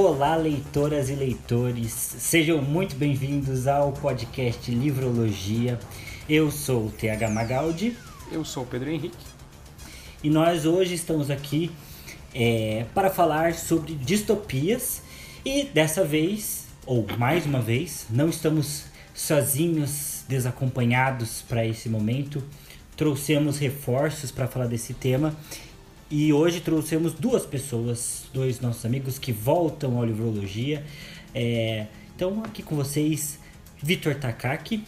Olá, leitoras e leitores, sejam muito bem-vindos ao podcast Livrologia. Eu sou o TH Magaldi. Eu sou o Pedro Henrique. E nós hoje estamos aqui é, para falar sobre distopias. E dessa vez, ou mais uma vez, não estamos sozinhos, desacompanhados para esse momento. Trouxemos reforços para falar desse tema e hoje trouxemos duas pessoas, dois nossos amigos que voltam ao Livrologia. É, então, aqui com vocês, Vitor Takaki.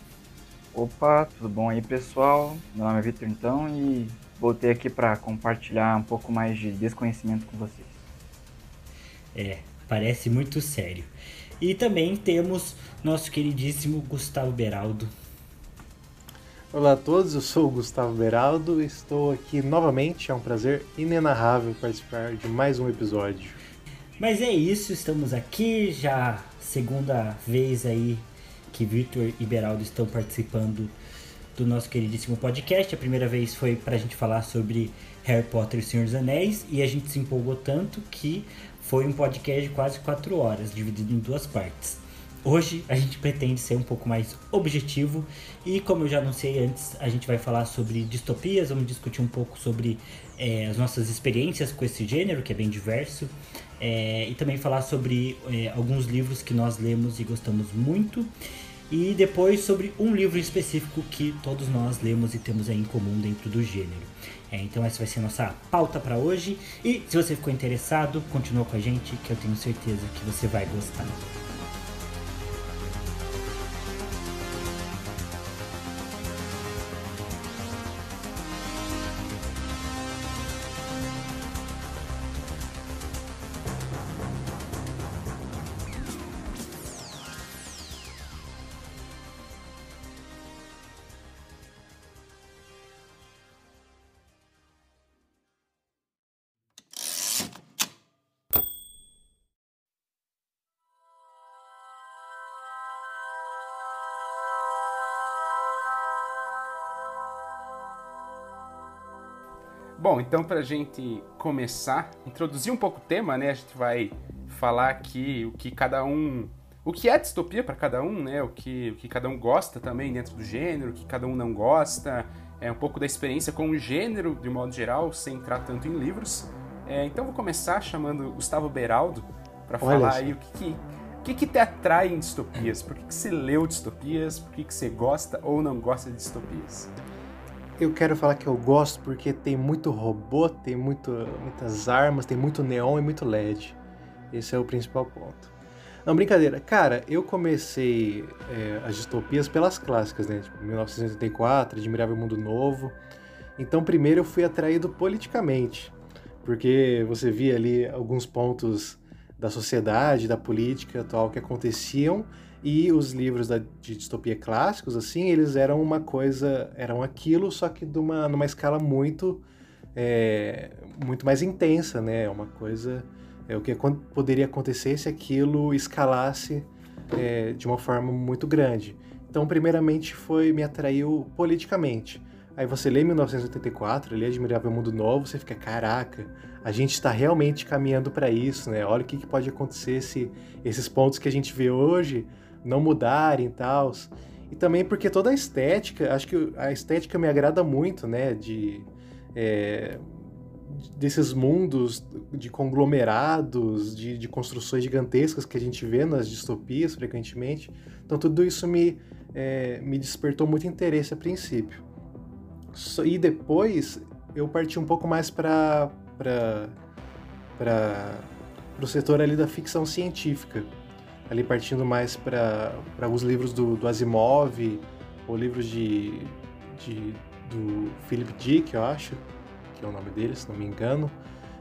Opa, tudo bom aí, pessoal? Meu nome é Vitor, então, e voltei aqui para compartilhar um pouco mais de desconhecimento com vocês. É, parece muito sério. E também temos nosso queridíssimo Gustavo Beraldo. Olá a todos, eu sou o Gustavo Beraldo e estou aqui novamente. É um prazer inenarrável participar de mais um episódio. Mas é isso, estamos aqui já segunda vez aí que Victor e Beraldo estão participando do nosso queridíssimo podcast. A primeira vez foi para a gente falar sobre Harry Potter e Senhor dos Anéis e a gente se empolgou tanto que foi um podcast de quase quatro horas, dividido em duas partes. Hoje a gente pretende ser um pouco mais objetivo e, como eu já anunciei antes, a gente vai falar sobre distopias, vamos discutir um pouco sobre é, as nossas experiências com esse gênero, que é bem diverso, é, e também falar sobre é, alguns livros que nós lemos e gostamos muito, e depois sobre um livro específico que todos nós lemos e temos em comum dentro do gênero. É, então essa vai ser a nossa pauta para hoje, e se você ficou interessado, continua com a gente que eu tenho certeza que você vai gostar. Bom, então para a gente começar, introduzir um pouco o tema, né? A gente vai falar aqui o que cada um, o que é distopia para cada um, né? O que, o que cada um gosta também dentro do gênero, o que cada um não gosta, é um pouco da experiência com o gênero de modo geral, sem entrar tanto em livros. É, então vou começar chamando Gustavo Beraldo para falar aí o que, que o que, que, te atrai em distopias? Por que, que você leu distopias? Por que, que você gosta ou não gosta de distopias? Eu quero falar que eu gosto porque tem muito robô, tem muito, muitas armas, tem muito neon e muito LED. Esse é o principal ponto. Não, brincadeira. Cara, eu comecei é, as distopias pelas clássicas, né? Tipo, 1984, Admirável Mundo Novo. Então, primeiro eu fui atraído politicamente, porque você via ali alguns pontos da sociedade, da política atual que aconteciam e os livros da, de distopia clássicos, assim, eles eram uma coisa, eram aquilo, só que de uma, numa escala muito, é, muito mais intensa, né? Uma coisa, é o que poderia acontecer se aquilo escalasse é, de uma forma muito grande. Então, primeiramente, foi me atraiu politicamente. Aí você lê 1984, lê Admirável Mundo Novo, você fica, caraca, a gente está realmente caminhando para isso, né? Olha o que, que pode acontecer se esses pontos que a gente vê hoje não mudarem e tal. E também porque toda a estética, acho que a estética me agrada muito, né? De, é, desses mundos de conglomerados, de, de, construções gigantescas que a gente vê nas distopias frequentemente. Então tudo isso me, é, me despertou muito interesse a princípio. E depois eu parti um pouco mais para o setor ali da ficção científica ali partindo mais para alguns livros do, do Asimov, ou livros de, de, do Philip Dick, eu acho, que é o nome dele, se não me engano.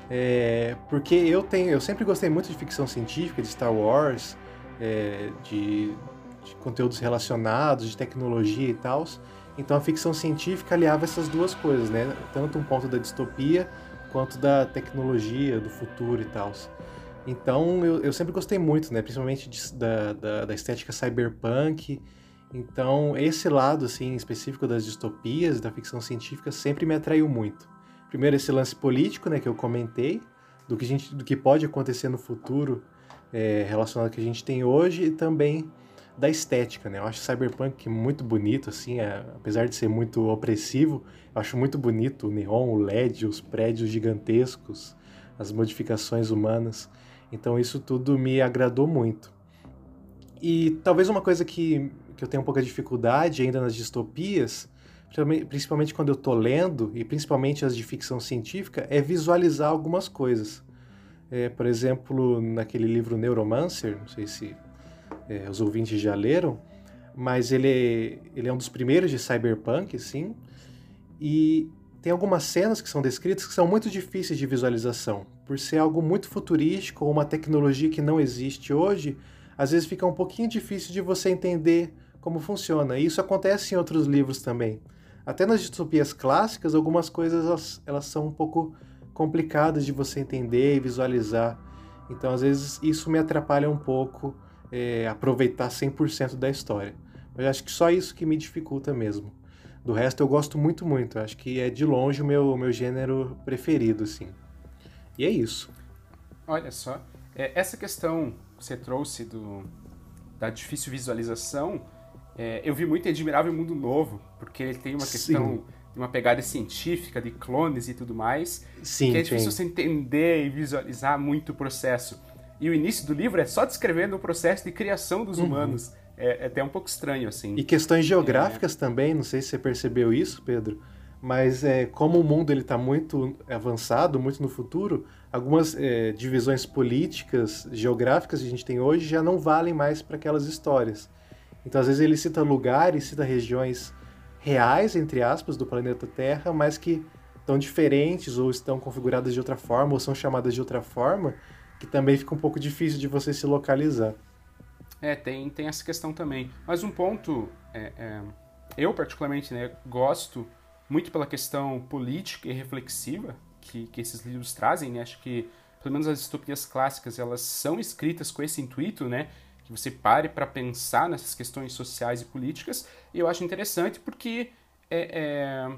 É, porque eu tenho, eu sempre gostei muito de ficção científica, de Star Wars, é, de, de, conteúdos relacionados, de tecnologia e tal. Então a ficção científica aliava essas duas coisas, né? Tanto um ponto da distopia quanto da tecnologia, do futuro e tal. Então eu, eu sempre gostei muito, né? Principalmente de, da, da, da, estética cyberpunk. Então esse lado assim específico das distopias, da ficção científica sempre me atraiu muito. Primeiro esse lance político, né, que eu comentei, do que, gente, do que pode acontecer no futuro é, relacionado ao que a gente tem hoje e também da estética, né? Eu acho Cyberpunk muito bonito, assim, é, apesar de ser muito opressivo, eu acho muito bonito o neon, o LED, os prédios gigantescos, as modificações humanas. Então isso tudo me agradou muito. E talvez uma coisa que, que eu tenho um pouco de dificuldade ainda nas distopias, principalmente quando eu estou lendo, e principalmente as de ficção científica, é visualizar algumas coisas. É, por exemplo, naquele livro Neuromancer, não sei se é, os ouvintes já leram, mas ele, ele é um dos primeiros de cyberpunk, sim, e tem algumas cenas que são descritas que são muito difíceis de visualização, por ser algo muito futurístico ou uma tecnologia que não existe hoje, às vezes fica um pouquinho difícil de você entender como funciona. E isso acontece em outros livros também. Até nas distopias clássicas, algumas coisas elas, elas são um pouco complicadas de você entender e visualizar. Então, às vezes, isso me atrapalha um pouco é, aproveitar 100% da história. Mas acho que só isso que me dificulta mesmo. Do resto eu gosto muito, muito. Acho que é de longe o meu, meu gênero preferido, assim. E é isso. Olha só, é, essa questão que você trouxe do, da difícil visualização, é, eu vi muito em Admirável Mundo Novo, porque ele tem uma questão Sim. de uma pegada científica, de clones e tudo mais, Sim, que é difícil tem. você entender e visualizar muito o processo. E o início do livro é só descrevendo o processo de criação dos uhum. humanos. É, é, até um pouco estranho, assim. E questões geográficas é... também, não sei se você percebeu isso, Pedro, mas é, como o mundo está muito avançado, muito no futuro, algumas é, divisões políticas, geográficas que a gente tem hoje já não valem mais para aquelas histórias. Então, às vezes, ele cita lugares, cita regiões reais, entre aspas, do planeta Terra, mas que estão diferentes ou estão configuradas de outra forma ou são chamadas de outra forma, que também fica um pouco difícil de você se localizar. É, tem, tem essa questão também. Mas um ponto, é, é, eu particularmente né, gosto muito pela questão política e reflexiva que, que esses livros trazem. Né? Acho que, pelo menos as distopias clássicas, elas são escritas com esse intuito, né? Que você pare para pensar nessas questões sociais e políticas. E eu acho interessante porque é,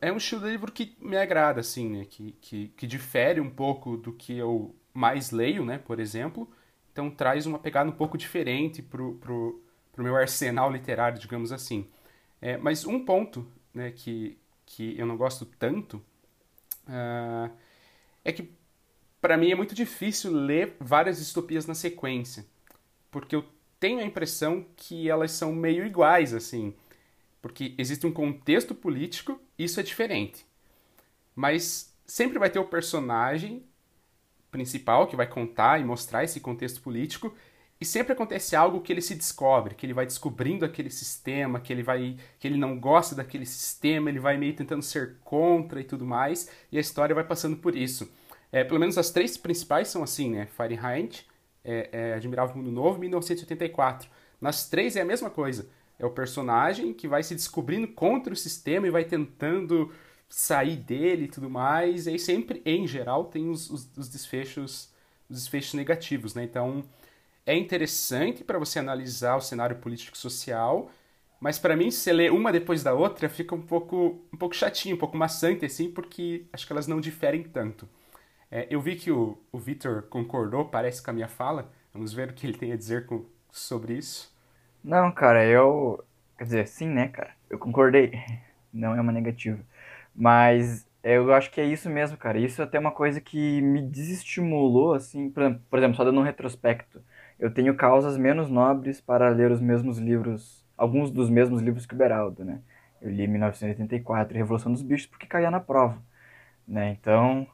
é, é um estilo de livro que me agrada, assim, né? Que, que, que difere um pouco do que eu mais leio, né, por exemplo. Então traz uma pegada um pouco diferente pro, pro, pro meu arsenal literário, digamos assim. É, mas um ponto né, que, que eu não gosto tanto uh, é que para mim é muito difícil ler várias distopias na sequência, porque eu tenho a impressão que elas são meio iguais, assim, porque existe um contexto político, isso é diferente. Mas sempre vai ter o personagem principal que vai contar e mostrar esse contexto político e sempre acontece algo que ele se descobre, que ele vai descobrindo aquele sistema, que ele vai que ele não gosta daquele sistema, ele vai meio tentando ser contra e tudo mais, e a história vai passando por isso. É, pelo menos as três principais são assim, né? Fahrenheit, é, é Admirável Mundo Novo, 1984. Nas três é a mesma coisa. É o personagem que vai se descobrindo contra o sistema e vai tentando sair dele e tudo mais, e aí sempre, em geral, tem os, os, os desfechos os desfechos negativos, né? Então, é interessante para você analisar o cenário político e social, mas para mim, se lê uma depois da outra, fica um pouco, um pouco chatinho, um pouco maçante, assim, porque acho que elas não diferem tanto. É, eu vi que o, o Victor concordou, parece, com a minha fala. Vamos ver o que ele tem a dizer com, sobre isso. Não, cara, eu. Quer dizer, sim, né, cara? Eu concordei. Não é uma negativa. Mas eu acho que é isso mesmo, cara. Isso é até uma coisa que me desestimulou, assim, por exemplo, só dando um retrospecto. Eu tenho causas menos nobres para ler os mesmos livros, alguns dos mesmos livros que o Beraldo, né? Eu li 1984, Revolução dos Bichos, porque caía na prova, né? Então,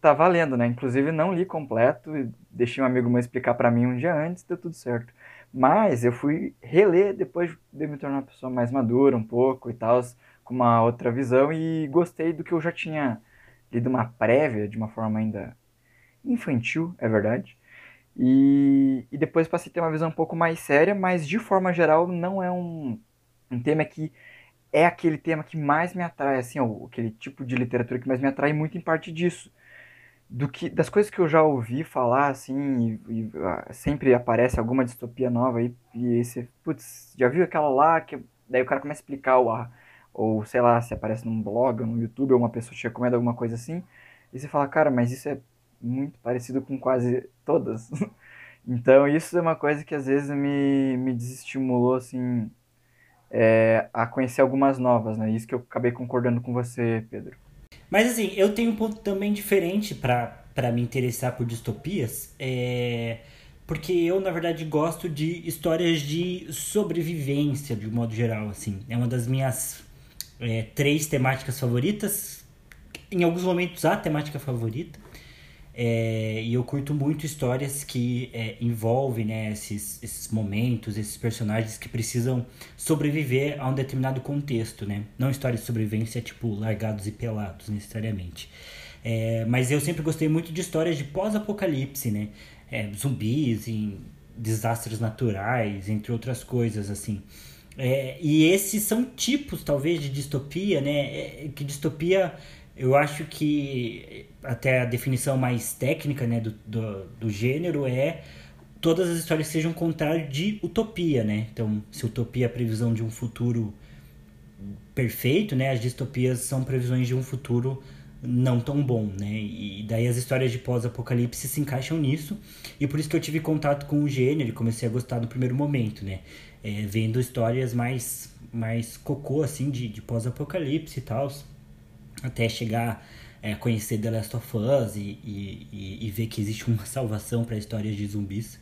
tá valendo, né? Inclusive não li completo, deixei um amigo meu explicar para mim um dia antes, deu tudo certo. Mas eu fui reler depois de me tornar uma pessoa mais madura um pouco e tal, com uma outra visão e gostei do que eu já tinha lido uma prévia de uma forma ainda infantil, é verdade. E, e depois passei a ter uma visão um pouco mais séria, mas de forma geral não é um, um tema que é aquele tema que mais me atrai, assim, ou aquele tipo de literatura que mais me atrai muito em parte disso. Do que, das coisas que eu já ouvi falar, assim, e, e uh, sempre aparece alguma distopia nova aí, e você, putz, já viu aquela lá, que daí o cara começa a explicar o, ou sei lá, se aparece num blog, ou no YouTube, ou uma pessoa te recomenda alguma coisa assim, e você fala, cara, mas isso é muito parecido com quase todas. então isso é uma coisa que às vezes me, me desestimulou, assim, é, a conhecer algumas novas, né? Isso que eu acabei concordando com você, Pedro. Mas assim, eu tenho um ponto também diferente para me interessar por distopias. É porque eu na verdade gosto de histórias de sobrevivência de modo geral assim é uma das minhas é, três temáticas favoritas em alguns momentos a temática favorita é, e eu curto muito histórias que é, envolvem né, esses, esses momentos, esses personagens que precisam sobreviver a um determinado contexto, né? Não histórias de sobrevivência tipo largados e pelados, necessariamente. É, mas eu sempre gostei muito de histórias de pós-apocalipse, né? É, zumbis, em desastres naturais, entre outras coisas, assim. É, e esses são tipos, talvez, de distopia, né? É, que distopia eu acho que até a definição mais técnica né, do, do, do gênero é todas as histórias sejam contrário de utopia, né? Então, se utopia é a previsão de um futuro perfeito, né? As distopias são previsões de um futuro não tão bom, né? E daí as histórias de pós-apocalipse se encaixam nisso. E por isso que eu tive contato com o gênero e comecei a gostar no primeiro momento, né? É, vendo histórias mais, mais cocô, assim, de, de pós-apocalipse e tal até chegar a é, conhecer The Last of Us e, e, e ver que existe uma salvação para histórias de zumbis.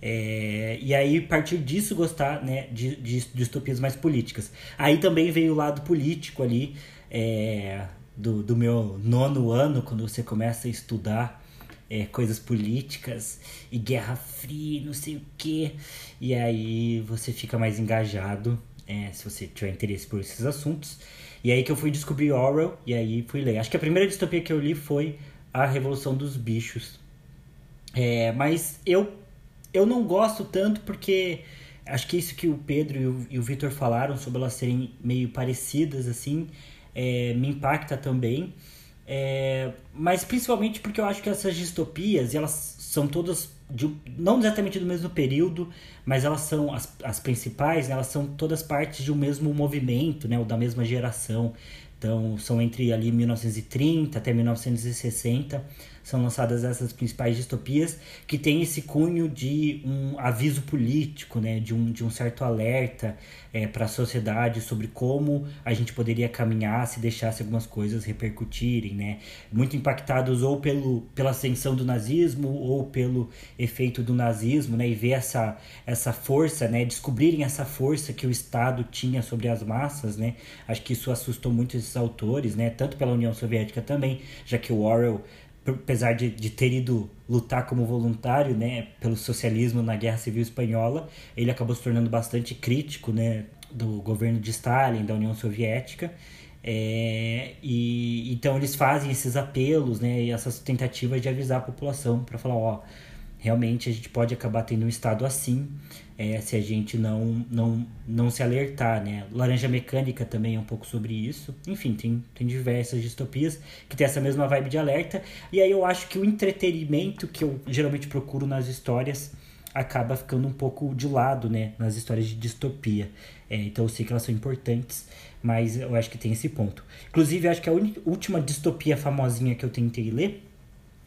É, e aí, a partir disso, gostar né, de, de distopias mais políticas. Aí também veio o lado político ali é, do, do meu nono ano, quando você começa a estudar é, coisas políticas e Guerra Fria, não sei o que. E aí você fica mais engajado, é, se você tiver interesse por esses assuntos. E aí que eu fui descobrir Orwell e aí fui ler. Acho que a primeira distopia que eu li foi A Revolução dos Bichos. É, mas eu, eu não gosto tanto porque acho que isso que o Pedro e o, e o falaram sobre elas serem meio parecidas assim é, me impacta também. É, mas principalmente porque eu acho que essas distopias elas são todas de, não exatamente do mesmo período, mas elas são as, as principais, elas são todas partes de um mesmo movimento, né, ou da mesma geração. Então, são entre ali 1930 até 1960 são lançadas essas principais distopias que tem esse cunho de um aviso político, né, de um, de um certo alerta é, para a sociedade sobre como a gente poderia caminhar se deixasse algumas coisas repercutirem, né, muito impactados ou pelo, pela ascensão do nazismo ou pelo efeito do nazismo, né, e ver essa, essa força, né, descobrirem essa força que o Estado tinha sobre as massas, né, acho que isso assustou muito esses autores, né, tanto pela União Soviética também, já que o Orwell apesar de, de ter ido lutar como voluntário, né, pelo socialismo na Guerra Civil Espanhola, ele acabou se tornando bastante crítico, né, do governo de Stalin, da União Soviética. É, e então eles fazem esses apelos, né, e essas tentativas de avisar a população para falar, ó, realmente a gente pode acabar tendo um estado assim é, se a gente não, não, não se alertar, né? Laranja Mecânica também é um pouco sobre isso. Enfim, tem, tem diversas distopias que tem essa mesma vibe de alerta. E aí eu acho que o entretenimento que eu geralmente procuro nas histórias acaba ficando um pouco de lado, né? Nas histórias de distopia. É, então eu sei que elas são importantes, mas eu acho que tem esse ponto. Inclusive, eu acho que a última distopia famosinha que eu tentei ler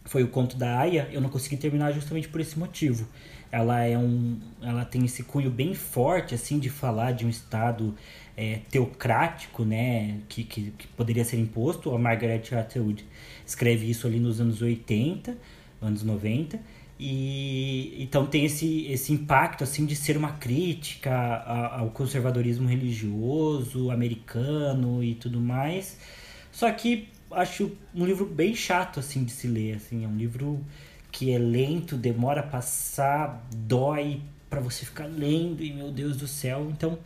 foi o conto da Aya. Eu não consegui terminar justamente por esse motivo ela é um ela tem esse cunho bem forte assim de falar de um estado é, teocrático né que, que, que, poderia ser imposto. A Margaret Atwood escreve isso ali nos anos 80 anos 90 e então tem esse, esse impacto assim de ser uma crítica ao conservadorismo religioso americano e tudo mais. Só que acho um livro bem chato assim de se ler assim é um livro que é lento, demora a passar, dói para você ficar lendo e meu Deus do céu. Então,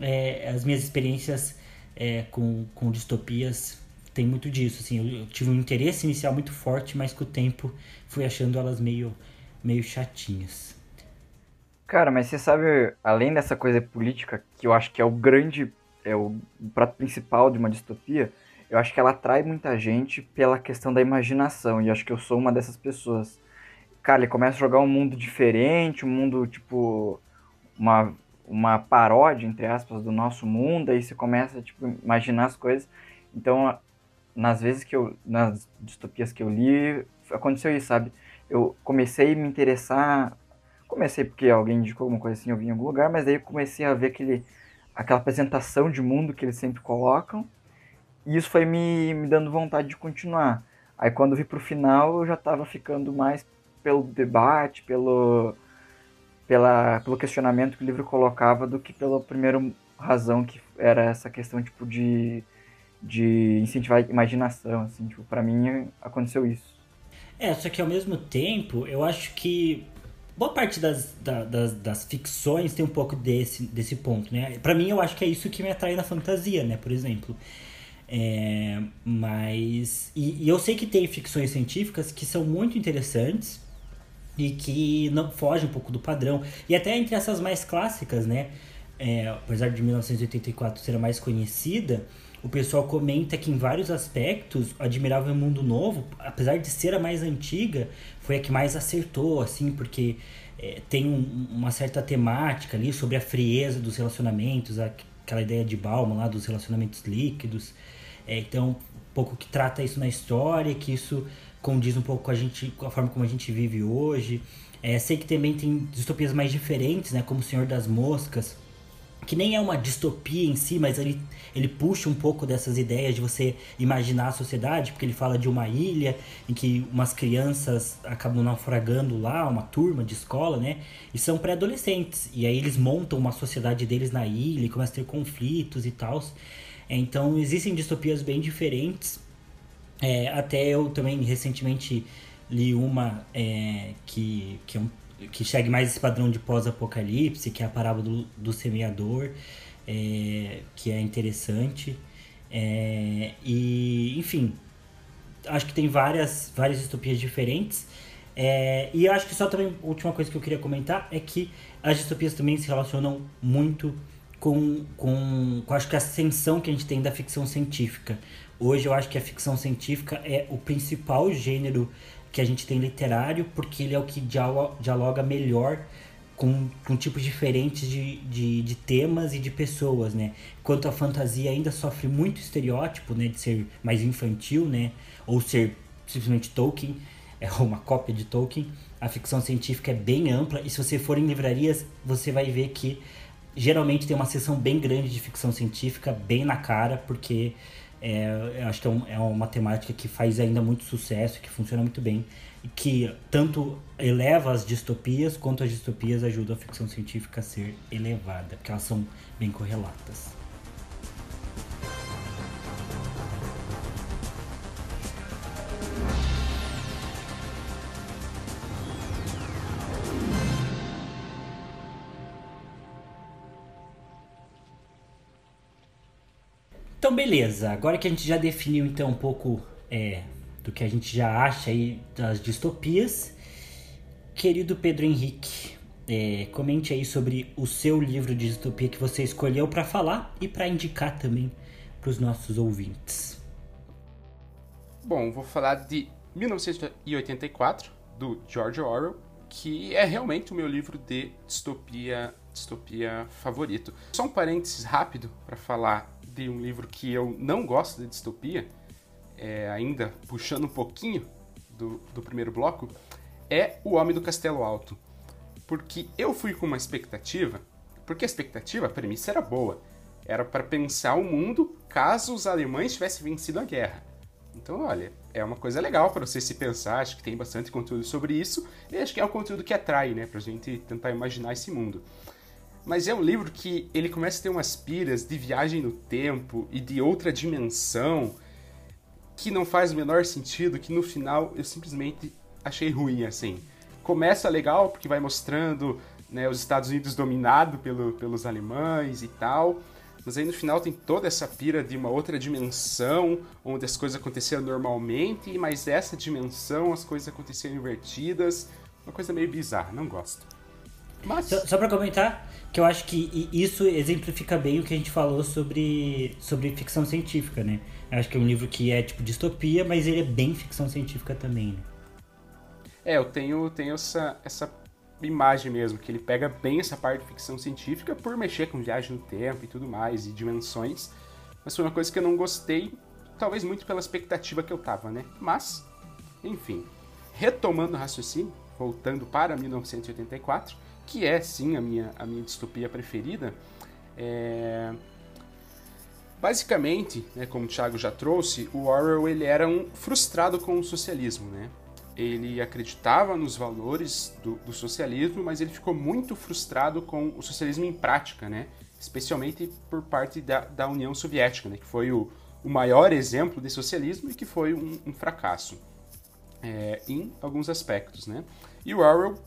é, as minhas experiências é, com, com distopias tem muito disso. Assim, eu, eu, tive um interesse inicial muito forte, mas com o tempo fui achando elas meio, meio chatinhas. Cara, mas você sabe, além dessa coisa política, que eu acho que é o grande, é o prato principal de uma distopia, eu acho que ela atrai muita gente pela questão da imaginação, e acho que eu sou uma dessas pessoas. Cara, ele começa a jogar um mundo diferente, um mundo, tipo, uma, uma paródia, entre aspas, do nosso mundo, aí você começa, tipo, imaginar as coisas. Então, nas vezes que eu, nas distopias que eu li, aconteceu isso, sabe? Eu comecei a me interessar. Comecei porque alguém indicou alguma coisa assim, eu vi em algum lugar, mas daí eu comecei a ver aquele, aquela apresentação de mundo que eles sempre colocam. E isso foi me, me dando vontade de continuar. Aí quando vi pro final, eu já tava ficando mais pelo debate, pelo, pela, pelo questionamento que o livro colocava do que pela primeira razão que era essa questão tipo de, de incentivar a imaginação, assim, tipo, para mim aconteceu isso. É, só que ao mesmo tempo, eu acho que boa parte das, da, das, das, ficções tem um pouco desse, desse ponto, né? Pra mim, eu acho que é isso que me atrai na fantasia, né? Por exemplo. É, mas. E, e eu sei que tem ficções científicas que são muito interessantes e que não fogem um pouco do padrão. E até entre essas mais clássicas, né? É, apesar de 1984 ser a mais conhecida, o pessoal comenta que em vários aspectos, Admirável Mundo Novo, apesar de ser a mais antiga, foi a que mais acertou, assim, porque é, tem um, uma certa temática ali sobre a frieza dos relacionamentos, aquela ideia de Bauman lá dos relacionamentos líquidos. É, então, um pouco que trata isso na história, que isso condiz um pouco com a gente, com a forma como a gente vive hoje. É, sei que também tem distopias mais diferentes, né, como O Senhor das Moscas, que nem é uma distopia em si, mas ele, ele puxa um pouco dessas ideias de você imaginar a sociedade, porque ele fala de uma ilha em que umas crianças acabam naufragando lá, uma turma de escola, né? E são pré-adolescentes. E aí eles montam uma sociedade deles na ilha e começam a ter conflitos e tal. Então existem distopias bem diferentes. É, até eu também recentemente li uma é, que, que é um que segue mais esse padrão de pós-apocalipse, que é a parábola do, do semeador, é, que é interessante. É, e, enfim, acho que tem várias, várias distopias diferentes. É, e acho que só também, última coisa que eu queria comentar é que as distopias também se relacionam muito com, com, com acho que a ascensão que a gente tem da ficção científica. Hoje eu acho que a ficção científica é o principal gênero que a gente tem literário, porque ele é o que dialoga melhor com, com tipos diferentes de, de, de, temas e de pessoas, né? Enquanto a fantasia ainda sofre muito estereótipo, né? De ser mais infantil, né? Ou ser simplesmente Tolkien, é uma cópia de Tolkien. A ficção científica é bem ampla e se você for em livrarias, você vai ver que geralmente tem uma seção bem grande de ficção científica, bem na cara, porque é, acho que é, um, é, uma temática que faz ainda muito sucesso, que funciona muito bem, e que tanto eleva as distopias, quanto as distopias ajudam a ficção científica a ser elevada, porque elas são bem correlatas. Beleza. Agora que a gente já definiu então um pouco é, do que a gente já acha aí das distopias, querido Pedro Henrique, é, comente aí sobre o seu livro de distopia que você escolheu para falar e para indicar também para os nossos ouvintes. Bom, vou falar de 1984 do George Orwell, que é realmente o meu livro de distopia, distopia favorito. Só um parênteses rápido para falar de um livro que eu não gosto de distopia, é, ainda puxando um pouquinho do, do primeiro bloco, é O Homem do Castelo Alto. Porque eu fui com uma expectativa, porque a expectativa, a premissa era boa. Era para pensar o mundo caso os alemães tivessem vencido a guerra. Então, olha, é uma coisa legal para você se pensar, acho que tem bastante conteúdo sobre isso, e acho que é um conteúdo que atrai, né, pra gente tentar imaginar esse mundo. Mas é um livro que ele começa a ter umas piras de viagem no tempo e de outra dimensão que não faz o menor sentido, que no final eu simplesmente achei ruim, assim. Começa legal porque vai mostrando né, os Estados Unidos dominado pelo, pelos alemães e tal, mas aí no final tem toda essa pira de uma outra dimensão, onde as coisas aconteceram normalmente, mas essa dimensão as coisas aconteceram invertidas, uma coisa meio bizarra, não gosto. Mas... Só, só para comentar, que eu acho que isso exemplifica bem o que a gente falou sobre, sobre ficção científica, né? Eu acho que é um livro que é tipo distopia, mas ele é bem ficção científica também, né? É, eu tenho, tenho essa, essa imagem mesmo, que ele pega bem essa parte de ficção científica por mexer com viagem no tempo e tudo mais, e dimensões. Mas foi uma coisa que eu não gostei, talvez muito pela expectativa que eu tava, né? Mas, enfim. retomando o raciocínio, voltando para 1984, que é sim a minha, a minha distopia preferida, é... basicamente, né, como o Thiago já trouxe, o Orwell ele era um frustrado com o socialismo, né? Ele acreditava nos valores do, do socialismo, mas ele ficou muito frustrado com o socialismo em prática, né? Especialmente por parte da, da União Soviética, né? Que foi o, o maior exemplo de socialismo e que foi um, um fracasso é, em alguns aspectos, né? E o Orwell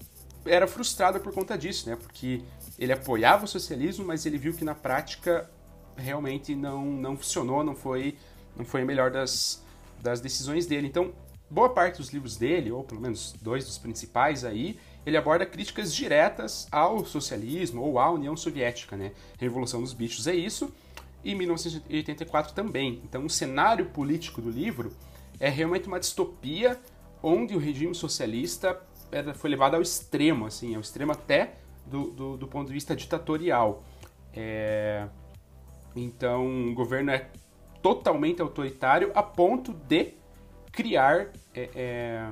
era frustrado por conta disso, né? Porque ele apoiava o socialismo, mas ele viu que na prática realmente não, não funcionou, não foi, não foi a melhor das, das decisões dele. Então, boa parte dos livros dele, ou pelo menos dois dos principais aí, ele aborda críticas diretas ao socialismo ou à União Soviética, né? Revolução dos Bichos é isso, e 1984 também. Então, o cenário político do livro é realmente uma distopia onde o regime socialista era, foi levado ao extremo, assim, ao extremo até do, do, do ponto de vista ditatorial. É... Então, o governo é totalmente autoritário a ponto de criar é, é,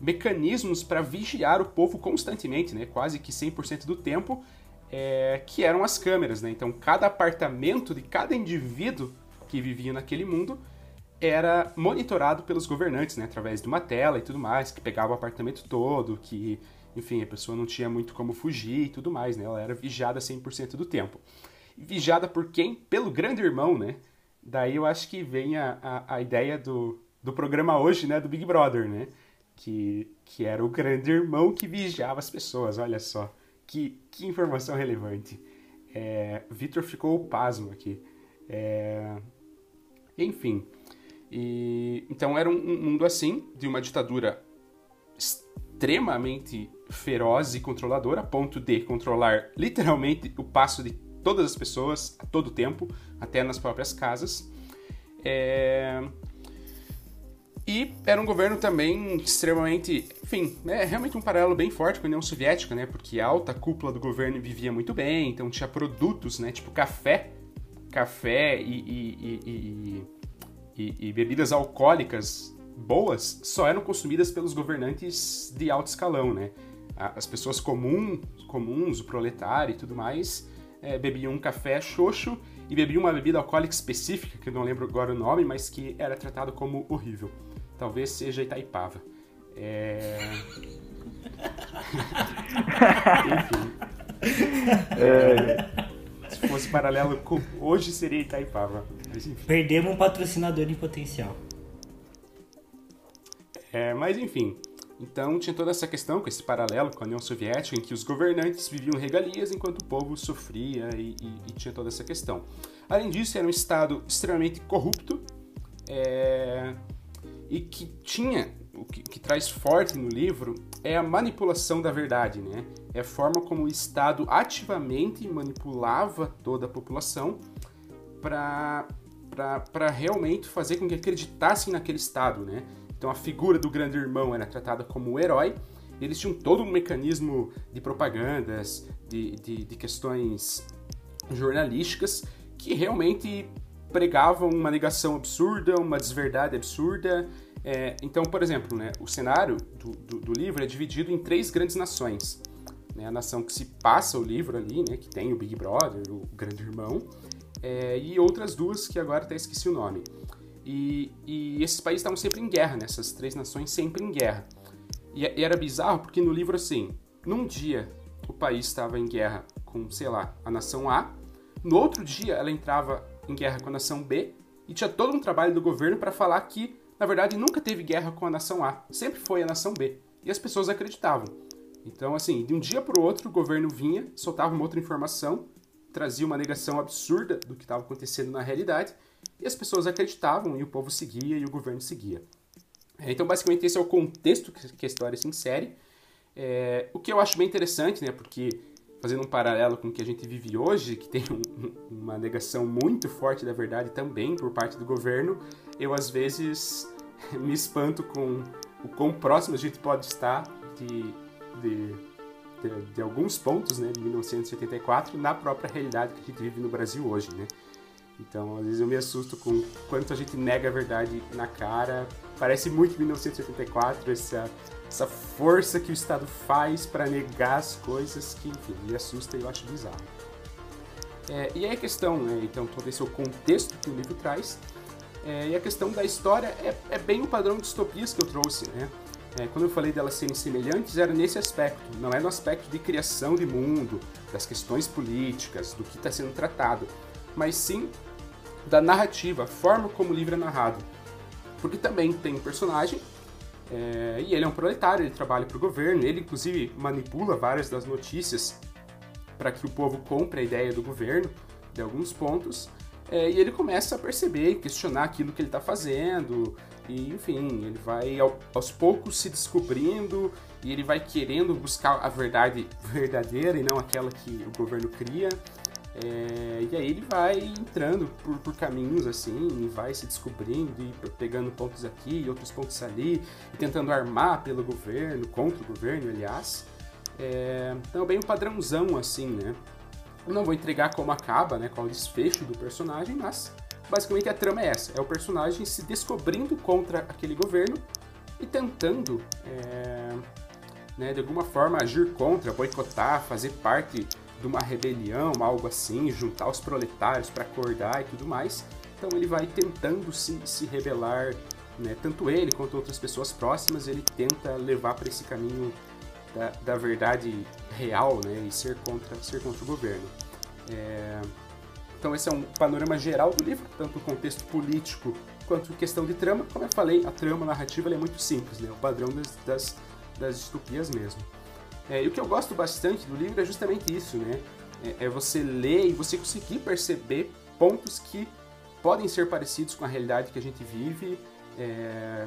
mecanismos para vigiar o povo constantemente, né? quase que 100% do tempo, é, que eram as câmeras. Né? Então, cada apartamento de cada indivíduo que vivia naquele mundo era monitorado pelos governantes, né, através de uma tela e tudo mais, que pegava o apartamento todo, que, enfim, a pessoa não tinha muito como fugir e tudo mais, né, ela era vigiada 100% do tempo. vigiada por quem? Pelo grande irmão, né? Daí eu acho que vem a, a, a, ideia do, do programa hoje, né, do Big Brother, né? Que, que era o grande irmão que vigiava as pessoas, olha só. Que, que informação relevante. É, Vitor ficou pasmo aqui. É, enfim, e, então era um, mundo assim, de uma ditadura extremamente feroz e controladora, a ponto de controlar literalmente o passo de todas as pessoas a todo tempo, até nas próprias casas. É... E era um governo também extremamente. Enfim, é realmente um paralelo bem forte com a União Soviética, né? Porque a alta cúpula do governo vivia muito bem, então tinha produtos, né? Tipo café. Café e, e, e, e, e bebidas alcoólicas boas só eram consumidas pelos governantes de alto escalão, né? As pessoas comum, comuns, o proletário e tudo mais, é, bebiam um café xoxo e bebiam uma bebida alcoólica específica, que eu não lembro agora o nome, mas que era tratado como horrível. Talvez seja Itaipava. É... Enfim. É... Se fosse paralelo com hoje seria Itaipava. Mas, Perdemos um patrocinador em potencial. É, mas enfim, então tinha toda essa questão com esse paralelo com a União Soviética, em que os governantes viviam regalias enquanto o povo sofria e, e, e tinha toda essa questão. Além disso, era um Estado extremamente corrupto é, e que tinha, o que, que, traz forte no livro é a manipulação da verdade, né? É a forma como o Estado ativamente manipulava toda a população para para realmente fazer com que acreditassem naquele Estado, né? Então a figura do grande irmão era tratada como um herói. Eles tinham todo um mecanismo de propagandas, de, de, de questões jornalísticas que realmente pregavam uma negação absurda, uma desverdade absurda. É, então, por exemplo, né, o cenário do, do, do, livro é dividido em três grandes nações. Né, a nação que se passa o livro ali, né, que tem o Big Brother, o Grande Irmão, é, e outras duas que agora até esqueci o nome. E, e esses países estavam sempre em guerra, né? essas três nações sempre em guerra. E, e era bizarro porque no livro, assim, num dia o país estava em guerra com, sei lá, a nação A, no outro dia ela entrava em guerra com a nação B, e tinha todo um trabalho do governo para falar que, na verdade, nunca teve guerra com a nação A, sempre foi a nação B. E as pessoas acreditavam. Então, assim, de um dia para o outro, o governo vinha, soltava uma outra informação, trazia uma negação absurda do que estava acontecendo na realidade, e as pessoas acreditavam, e o povo seguia, e o governo seguia. É, então, basicamente, esse é o contexto que a história se insere. É, o que eu acho bem interessante, né, porque fazendo um paralelo com o que a gente vive hoje, que tem um, uma negação muito forte da verdade também por parte do governo, eu às vezes me espanto com o quão próximo a gente pode estar de, de de, de, alguns pontos né, de 1974 na própria realidade que a gente vive no Brasil hoje, né? Então, às vezes eu me assusto com quanto a gente nega a verdade na cara. Parece muito 1984, essa, essa força que o Estado faz para negar as coisas que, enfim, me assusta e eu acho bizarro. É, e aí a questão, né, então, todo esse é o contexto que o livro traz, é, e a questão da história é, é, bem o padrão de distopias que eu trouxe, né? É, quando eu falei delas serem semelhantes, era nesse aspecto, não é no aspecto de criação de mundo, das questões políticas, do que está sendo tratado, mas sim da narrativa, a forma como o livro é narrado. Porque também tem um personagem, é, e ele é um proletário, ele trabalha para o governo, ele inclusive manipula várias das notícias para que o povo compre a ideia do governo, de alguns pontos, é, e ele começa a perceber, questionar aquilo que ele está fazendo, e enfim, ele vai aos poucos se descobrindo e ele vai querendo buscar a verdade verdadeira e não aquela que o governo cria. É, e aí ele vai entrando por, por, caminhos assim, e vai se descobrindo e pegando pontos aqui e outros pontos ali, e tentando armar pelo governo, contra o governo, aliás. É, então é bem um padrãozão assim, né? Eu não vou entregar como acaba, né, qual o desfecho do personagem, mas basicamente a trama é essa: é o personagem se descobrindo contra aquele governo e tentando, é, né, de alguma forma, agir contra, boicotar, fazer parte de uma rebelião, algo assim, juntar os proletários para acordar e tudo mais. Então ele vai tentando se, se rebelar, né? tanto ele quanto outras pessoas próximas, ele tenta levar para esse caminho da, da, verdade real né? e ser contra, ser contra o governo. É... Então esse é um panorama geral do livro, tanto o contexto político quanto questão de trama. Como eu falei, a trama narrativa é muito simples, né? o padrão das, das, das distopias mesmo. É, e o que eu gosto bastante do livro é justamente isso, né? É, é, você ler e você conseguir perceber pontos que podem ser parecidos com a realidade que a gente vive. É,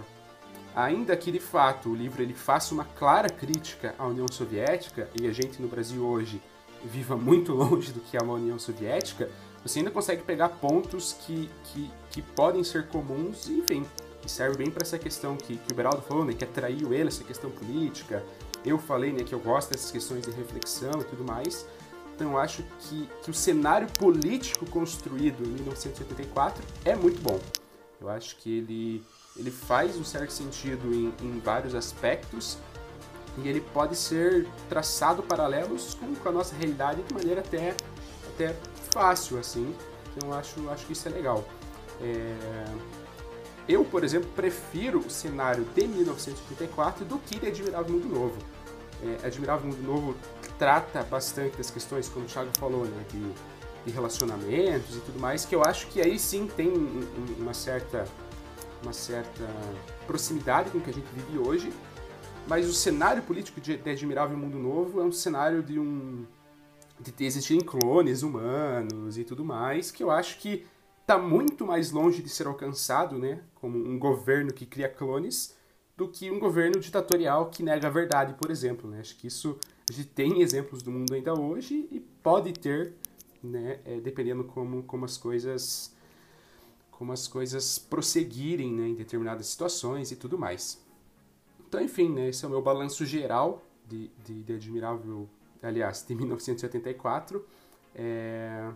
ainda que de fato o livro ele faça uma clara crítica à União Soviética e a gente no Brasil hoje viva muito longe do que é uma União Soviética, você ainda consegue pegar pontos que, que, que podem ser comuns, enfim, e serve bem para essa questão que, que o Beraldo falou, né, que atraiu ele, essa questão política, eu falei né, que eu gosto dessas questões de reflexão e tudo mais. Então eu acho que, que o cenário político construído em 1984 é muito bom. Eu acho que ele, ele faz um certo sentido em, em vários aspectos e ele pode ser traçado paralelos com, com, a nossa realidade de maneira até, até fácil, assim. Então acho, acho que isso é legal. É... Eu, por exemplo, prefiro o cenário de 1984 do que de Admirável Mundo Novo. É, Admirável Mundo Novo trata bastante das questões, como o Thiago falou, né, de, de relacionamentos e tudo mais, que eu acho que aí sim tem uma certa, uma certa proximidade com o que a gente vive hoje, mas o cenário político de, de Admirável Mundo Novo é um cenário de um de existirem clones humanos e tudo mais, que eu acho que está muito mais longe de ser alcançado, né, como um governo que cria clones, do que um governo ditatorial que nega a verdade, por exemplo. Né? Acho que isso a gente tem exemplos do mundo ainda hoje e pode ter, né, é, dependendo como, como as coisas como as coisas prosseguirem né, em determinadas situações e tudo mais. Então, enfim, né, esse é o meu balanço geral de, de, de Admirável, aliás, de 1984. É,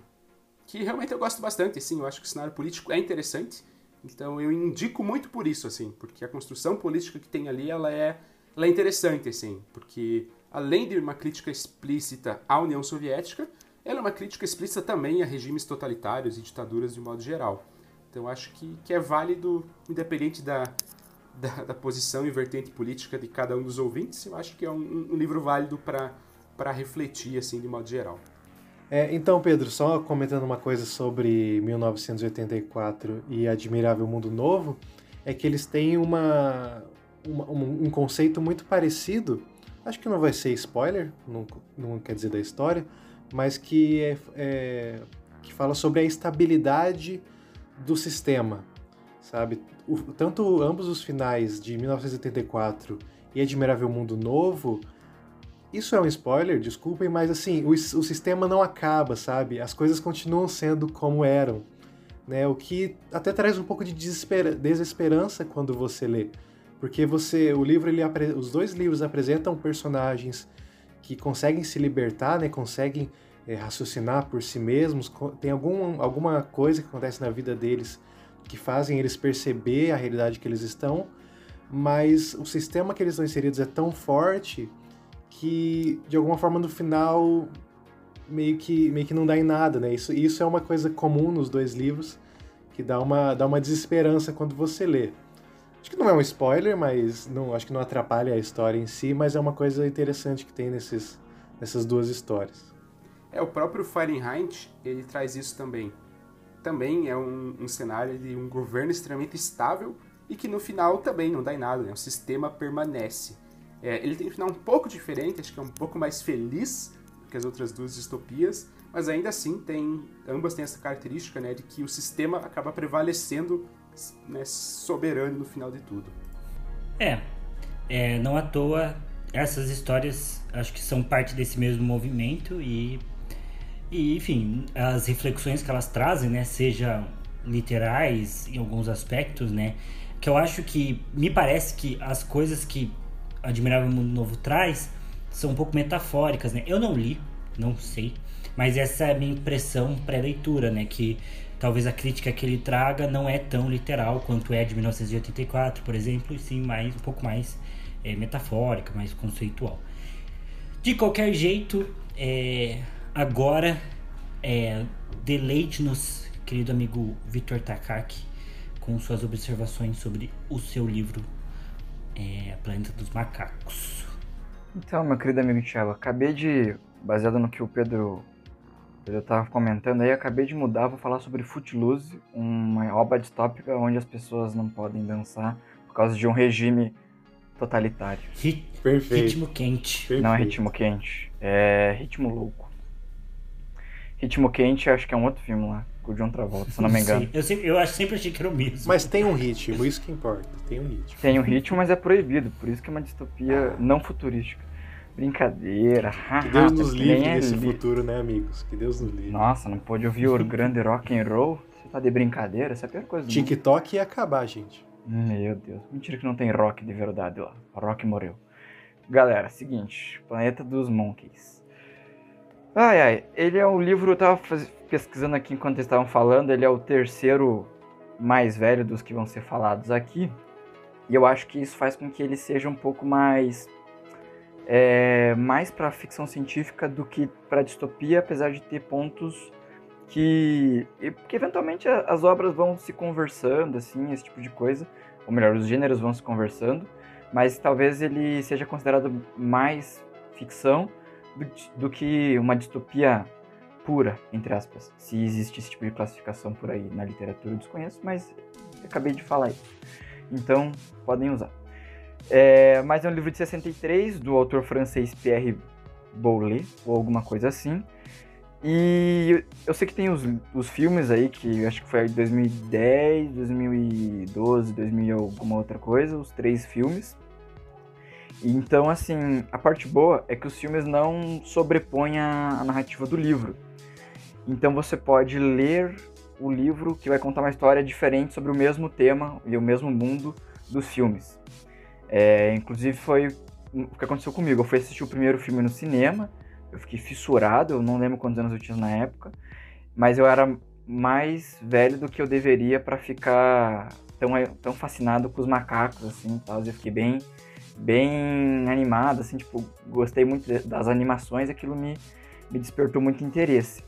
que realmente eu gosto bastante, assim, eu acho que o cenário político é interessante, então eu indico muito por isso, assim, porque a construção política que tem ali, ela é, ela é interessante, assim, porque além de uma crítica explícita à União Soviética, ela é uma crítica explícita também a regimes totalitários e ditaduras de modo geral. Então acho que, que é válido, independente da, da, da, posição e vertente política de cada um dos ouvintes, eu acho que é um, um livro válido para refletir, assim, de modo geral. É, então, Pedro, só comentando uma coisa sobre 1984 e Admirável Mundo Novo, é que eles têm uma, uma um, um, conceito muito parecido. Acho que não vai ser spoiler, não, não quer dizer da história, mas que, é, é, que fala sobre a estabilidade do sistema, sabe? O, tanto ambos os finais de 1984 e Admirável Mundo Novo isso é um spoiler, desculpem, mas assim, o, o sistema não acaba, sabe? As coisas continuam sendo como eram. Né? O que até traz um pouco de desesperança quando você lê. Porque você, o livro, ele, os dois livros apresentam personagens que conseguem se libertar, né? conseguem é, raciocinar por si mesmos, tem algum, alguma coisa que acontece na vida deles que fazem eles perceber a realidade que eles estão, mas o sistema que eles estão inseridos é tão forte que, de alguma forma, no final, meio que, meio que não dá em nada, né? Isso, isso é uma coisa comum nos dois livros, que dá uma, dá uma desesperança quando você lê. Acho que não é um spoiler, mas não, acho que não atrapalha a história em si, mas é uma coisa interessante que tem nesses, nessas duas histórias. É, o próprio Fahrenheit, ele traz isso também. Também é um, um cenário de um governo extremamente estável e que no final também não dá em nada, né? O sistema permanece. É, ele tem um final um pouco diferente, acho que é um pouco mais feliz que as outras duas distopias, mas ainda assim tem ambas têm essa característica, né, de que o sistema acaba prevalecendo, né, soberano no final de tudo. É, é, não à toa essas histórias acho que são parte desse mesmo movimento e, e enfim as reflexões que elas trazem, né, sejam literais em alguns aspectos, né, que eu acho que me parece que as coisas que Admirável Mundo Novo traz são um pouco metafóricas, né? Eu não li, não sei, mas essa é a minha impressão pré-leitura, né? Que talvez a crítica que ele traga não é tão literal quanto é de 1984, por exemplo, e sim mais, um pouco mais é, metafórica, mais conceitual. De qualquer jeito, é, agora é, deleite-nos, querido amigo Vitor Takaki, com suas observações sobre o seu livro é, Planeta dos Macacos. Então, meu querido amigo Thiago, acabei de, baseado no que o Pedro eu estava comentando aí, acabei de mudar, vou falar sobre Footloose, uma obra distópica onde as pessoas não podem dançar por causa de um regime totalitário. Rit Perfeito. Ritmo quente. Perfeito. Não é ritmo quente, é ritmo louco. Ritmo quente acho que é um outro filme lá, com o John Travolta, se eu não me engano. sei. Eu, sempre, eu acho, sempre achei que era o mesmo. Mas tem um ritmo, isso que importa. Tem um ritmo. Tem um ritmo, mas é proibido, por isso que é uma distopia não futurística. Brincadeira. Que Deus nos livre é desse li- futuro, né, amigos? Que Deus nos livre. Nossa, não pode ouvir o grande rock and roll? Você tá de brincadeira? Essa é a pior coisa. TikTok ia acabar, gente. Meu Deus. Mentira que não tem rock de verdade lá. O rock morreu. Galera, seguinte. Planeta dos Monkeys. Ai, ai. Ele é um livro, eu tava pesquisando aqui enquanto eles estavam falando. Ele é o terceiro mais velho dos que vão ser falados aqui. E eu acho que isso faz com que ele seja um pouco mais. É, mais pra ficção científica do que pra distopia, apesar de ter pontos que, que eventualmente as obras vão se conversando, assim, esse tipo de coisa. Ou melhor, os gêneros vão se conversando. Mas talvez ele seja considerado mais ficção do, que uma distopia pura, entre aspas. Se existe esse tipo de classificação por aí na literatura, eu desconheço, mas eu acabei de falar isso. Então, podem usar. É, mas é um livro de 63, do autor francês Pierre Boulet, ou alguma coisa assim. E eu sei que tem os, os filmes aí, que acho que foi 2010, 2012, 2000 e alguma outra coisa, os três filmes. Então, assim, a parte boa é que os filmes não sobrepõem a, a narrativa do livro. Então você pode ler o livro que vai contar uma história diferente sobre o mesmo tema e o mesmo mundo dos filmes. É, inclusive foi o que aconteceu comigo. Eu fui assistir o primeiro filme no cinema, eu fiquei fissurado, eu não lembro quantos anos eu tinha na época, mas eu era mais velho do que eu deveria para ficar tão, tão fascinado com os macacos, assim, tal. Eu fiquei bem, bem animado, assim, tipo, gostei muito das animações, aquilo me, me despertou muito interesse.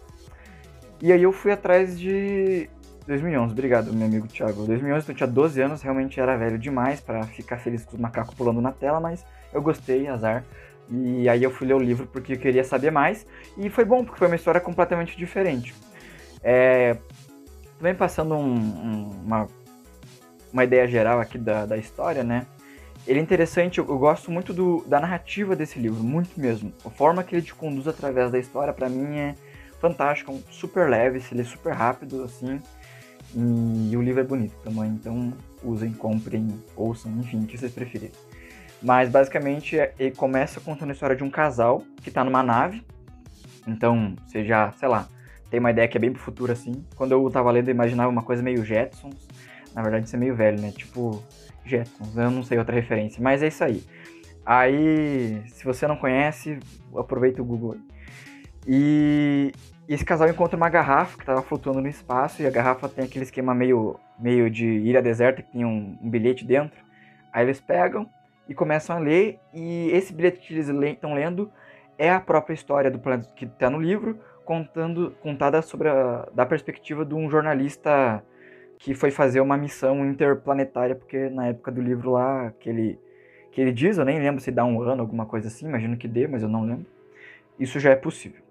E aí eu fui atrás de 2011, obrigado, meu amigo Thiago. 2011, então eu tinha 12 anos, realmente era velho demais para ficar feliz com os macacos pulando na tela, mas eu gostei, azar. E aí eu fui ler o livro porque eu queria saber mais. E foi bom, porque foi uma história completamente diferente. É, também passando um- um- uma, uma ideia geral aqui da, da história, né? Ele é interessante, eu, gosto muito do, da narrativa desse livro, muito mesmo. A forma que ele te conduz através da história, pra mim, é fantástica, um super leve, se lê super rápido, assim. E, o livro é bonito também, então usem, comprem, ouçam, enfim, o que vocês preferirem. Mas basicamente é- ele começa contando a história de um casal que tá numa nave. Então, você já, sei lá, tem uma ideia que é bem pro futuro assim. Quando eu tava lendo, eu imaginava uma coisa meio Jetsons. Na verdade, isso é meio velho, né? Tipo Jetsons, eu não sei outra referência, mas é isso aí. Aí, se você não conhece, aproveita o Google. E, e esse casal encontra uma garrafa que estava flutuando no espaço e a garrafa tem aquele esquema meio, meio de ilha deserta que tem um, um bilhete dentro. Aí eles pegam e começam a ler, e esse bilhete que eles estão lendo é a própria história do planeta que está no livro, contando, contada sobre a, da perspectiva de um jornalista que foi fazer uma missão interplanetária, porque na época do livro lá, que ele, que ele diz, eu nem lembro se dá um ano, alguma coisa assim, imagino que dê, mas eu não lembro. Isso já é possível.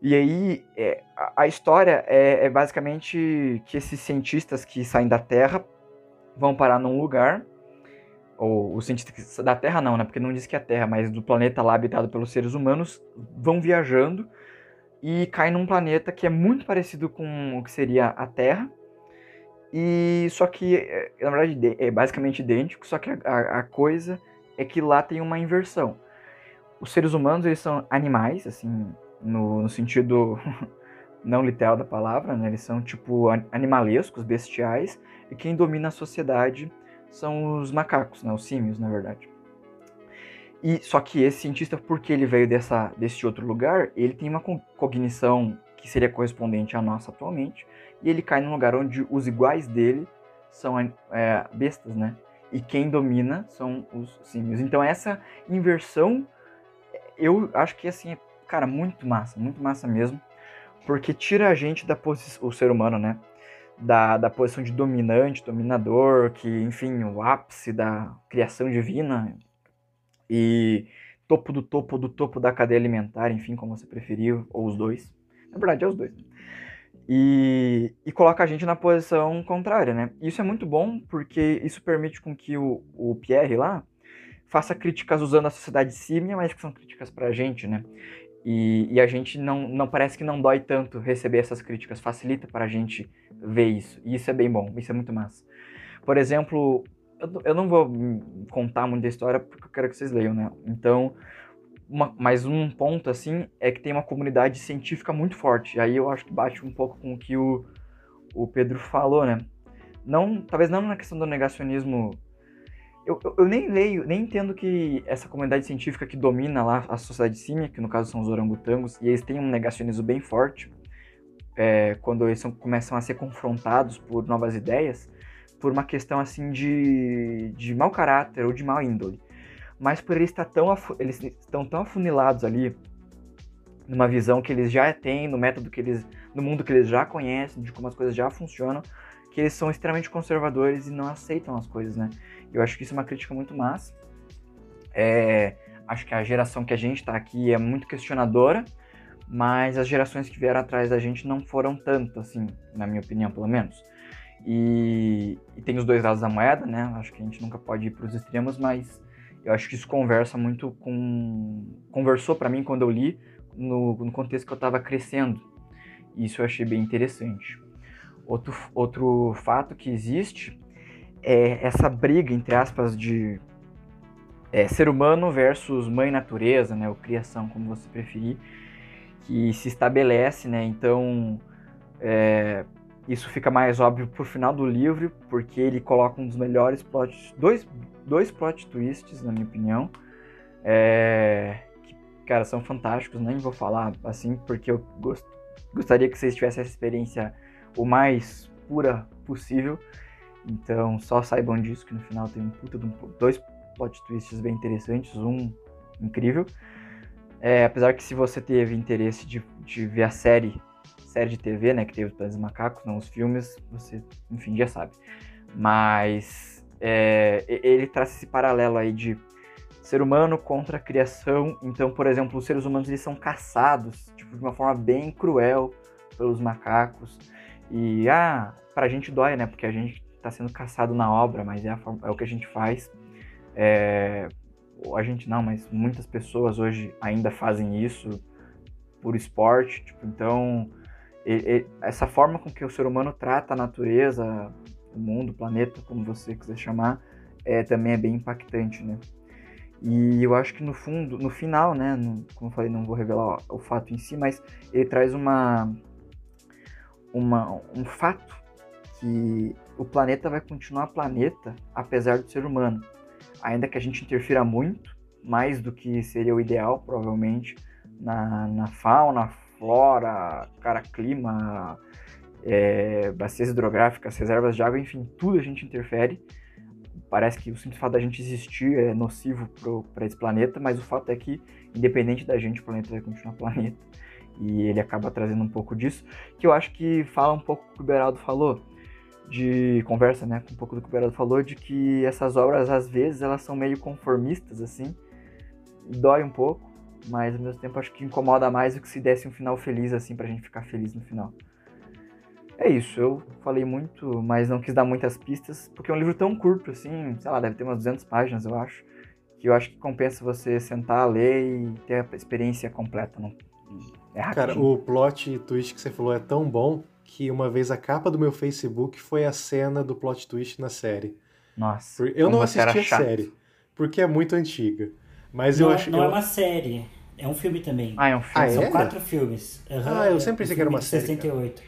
E aí, é, a, história é, é basicamente que esses cientistas que saem da Terra vão parar num lugar ou os cientistas da Terra não, né? Porque não diz que é a Terra, mas do planeta lá habitado pelos seres humanos, vão viajando e caem num planeta que é muito parecido com o que seria a Terra. E só que, é, na verdade, é basicamente idêntico, só que a, a coisa é que lá tem uma inversão. Os seres humanos, eles são animais, assim, no, no sentido não literal da palavra, né? Eles são, tipo, animalescos, bestiais, e quem domina a sociedade são os macacos, né? Os símios, na verdade. E só que esse cientista, porque ele veio dessa, desse outro lugar, ele tem uma cognição que seria correspondente à nossa atualmente, e ele cai num lugar onde os iguais dele são é, bestas, né? E quem domina são os símios. Então essa inversão, eu acho que assim, é, cara, muito massa, muito massa mesmo, porque tira a gente da posição, o ser humano, né? da, da posição de dominante, dominador, que, enfim, o ápice da criação divina e topo do topo do topo da cadeia alimentar, enfim, como você preferiu, ou os dois. Na verdade, é os dois. E, e coloca a gente na posição contrária, né? Isso é muito bom porque isso permite com que o, o Pierre lá faça críticas usando a sociedade símia, mas que são críticas pra gente, né? E, e, a gente não, não parece que não dói tanto receber essas críticas, facilita para a gente ver isso. E isso é bem bom, isso é muito massa. Por exemplo, eu, eu não vou contar muito da história porque eu quero que vocês leiam, né? Então, uma, um ponto assim é que tem uma comunidade científica muito forte. Aí eu acho que bate um pouco com o que o, o Pedro falou, né? Não, talvez não na questão do negacionismo eu, eu, eu, nem leio, nem entendo que essa comunidade científica que domina lá a sociedade símia, que no caso são os orangotangos, e eles têm um negacionismo bem forte, é, quando eles são, começam a ser confrontados por novas ideias, por uma questão assim de, de mau caráter ou de mau índole. Mas por eles, estar tão, eles estão tão afunilados ali, numa visão que eles já têm, no método que eles, no mundo que eles já conhecem, de como as coisas já funcionam, que eles são extremamente conservadores e não aceitam as coisas, né? Eu acho que isso é uma crítica muito massa. É, acho que a geração que a gente está aqui é muito questionadora, mas as gerações que vieram atrás da gente não foram tanto, assim, na minha opinião, pelo menos. E, e tem os dois lados da moeda, né? Acho que a gente nunca pode ir para os extremos, mas eu acho que isso conversa muito com. Conversou para mim quando eu li, no, no contexto que eu estava crescendo. Isso eu achei bem interessante. Outro, outro fato que existe é essa briga, entre aspas, de é, ser humano versus mãe natureza, né, ou criação, como você preferir, que se estabelece, né, então é, isso fica mais óbvio pro final do livro, porque ele coloca um dos melhores plots, dois, dois plot twists, na minha opinião, é, que, cara, são fantásticos, nem vou falar assim, porque eu gost, gostaria que vocês tivessem essa experiência o mais pura possível, então só saibam disso que no final tem um puta de um, dois plot twists bem interessantes, um incrível. É, apesar que se você teve interesse de, de ver a série, série de TV, né, que teve os macacos, não os filmes, você, enfim, já sabe. Mas é, ele traz esse paralelo aí de ser humano contra a criação. Então, por exemplo, os seres humanos eles são caçados tipo, de uma forma bem cruel pelos macacos. E ah, pra gente dói, né? Porque a gente está sendo caçado na obra, mas é, forma, é o que a gente faz. É, a gente não, mas muitas pessoas hoje ainda fazem isso por esporte. Tipo, então, essa forma com que o ser humano trata a natureza, o mundo, o planeta, como você quiser chamar, é, também é bem impactante, né? E eu acho que no fundo, no final, né, no, como eu falei, não vou revelar o fato em si, mas ele traz uma, uma um fato que o planeta vai continuar planeta apesar do ser humano. Ainda que a gente interfira muito, mais do que seria o ideal, provavelmente, na, na fauna, flora, cara, clima, é, bacias hidrográficas, reservas de água, enfim, tudo a gente interfere. parece que o simples fato da gente existir é nocivo para esse planeta, mas o fato é que, independente da gente, o planeta vai continuar planeta. E ele acaba trazendo um pouco disso, que eu acho que fala um pouco o que o Beraldo falou, de conversa, né, com um pouco do que o Beraldo falou, de que essas obras, às vezes, elas são meio conformistas, assim, dói um pouco, mas ao mesmo tempo acho que incomoda mais do que se desse um final feliz, assim, pra gente ficar feliz no final. É isso, eu falei muito, mas não quis dar muitas pistas, porque é um livro tão curto, assim, sei lá, deve ter umas 200 páginas, eu acho, que eu acho que compensa você sentar, ler e ter a experiência completa. Não, é rapidinho. Cara, o plot twist que você falou é tão bom que uma vez a capa do meu Facebook foi a cena do plot twist na série. Nossa. Eu como não assisti a chato. série, porque é muito antiga. Mas não eu é- acho não eu- é uma série, é um filme também. Ah, é um filme. Ah, São é? quatro filmes. Aham, Ah, eu é sempre um pensei que era uma de série, cara. 68.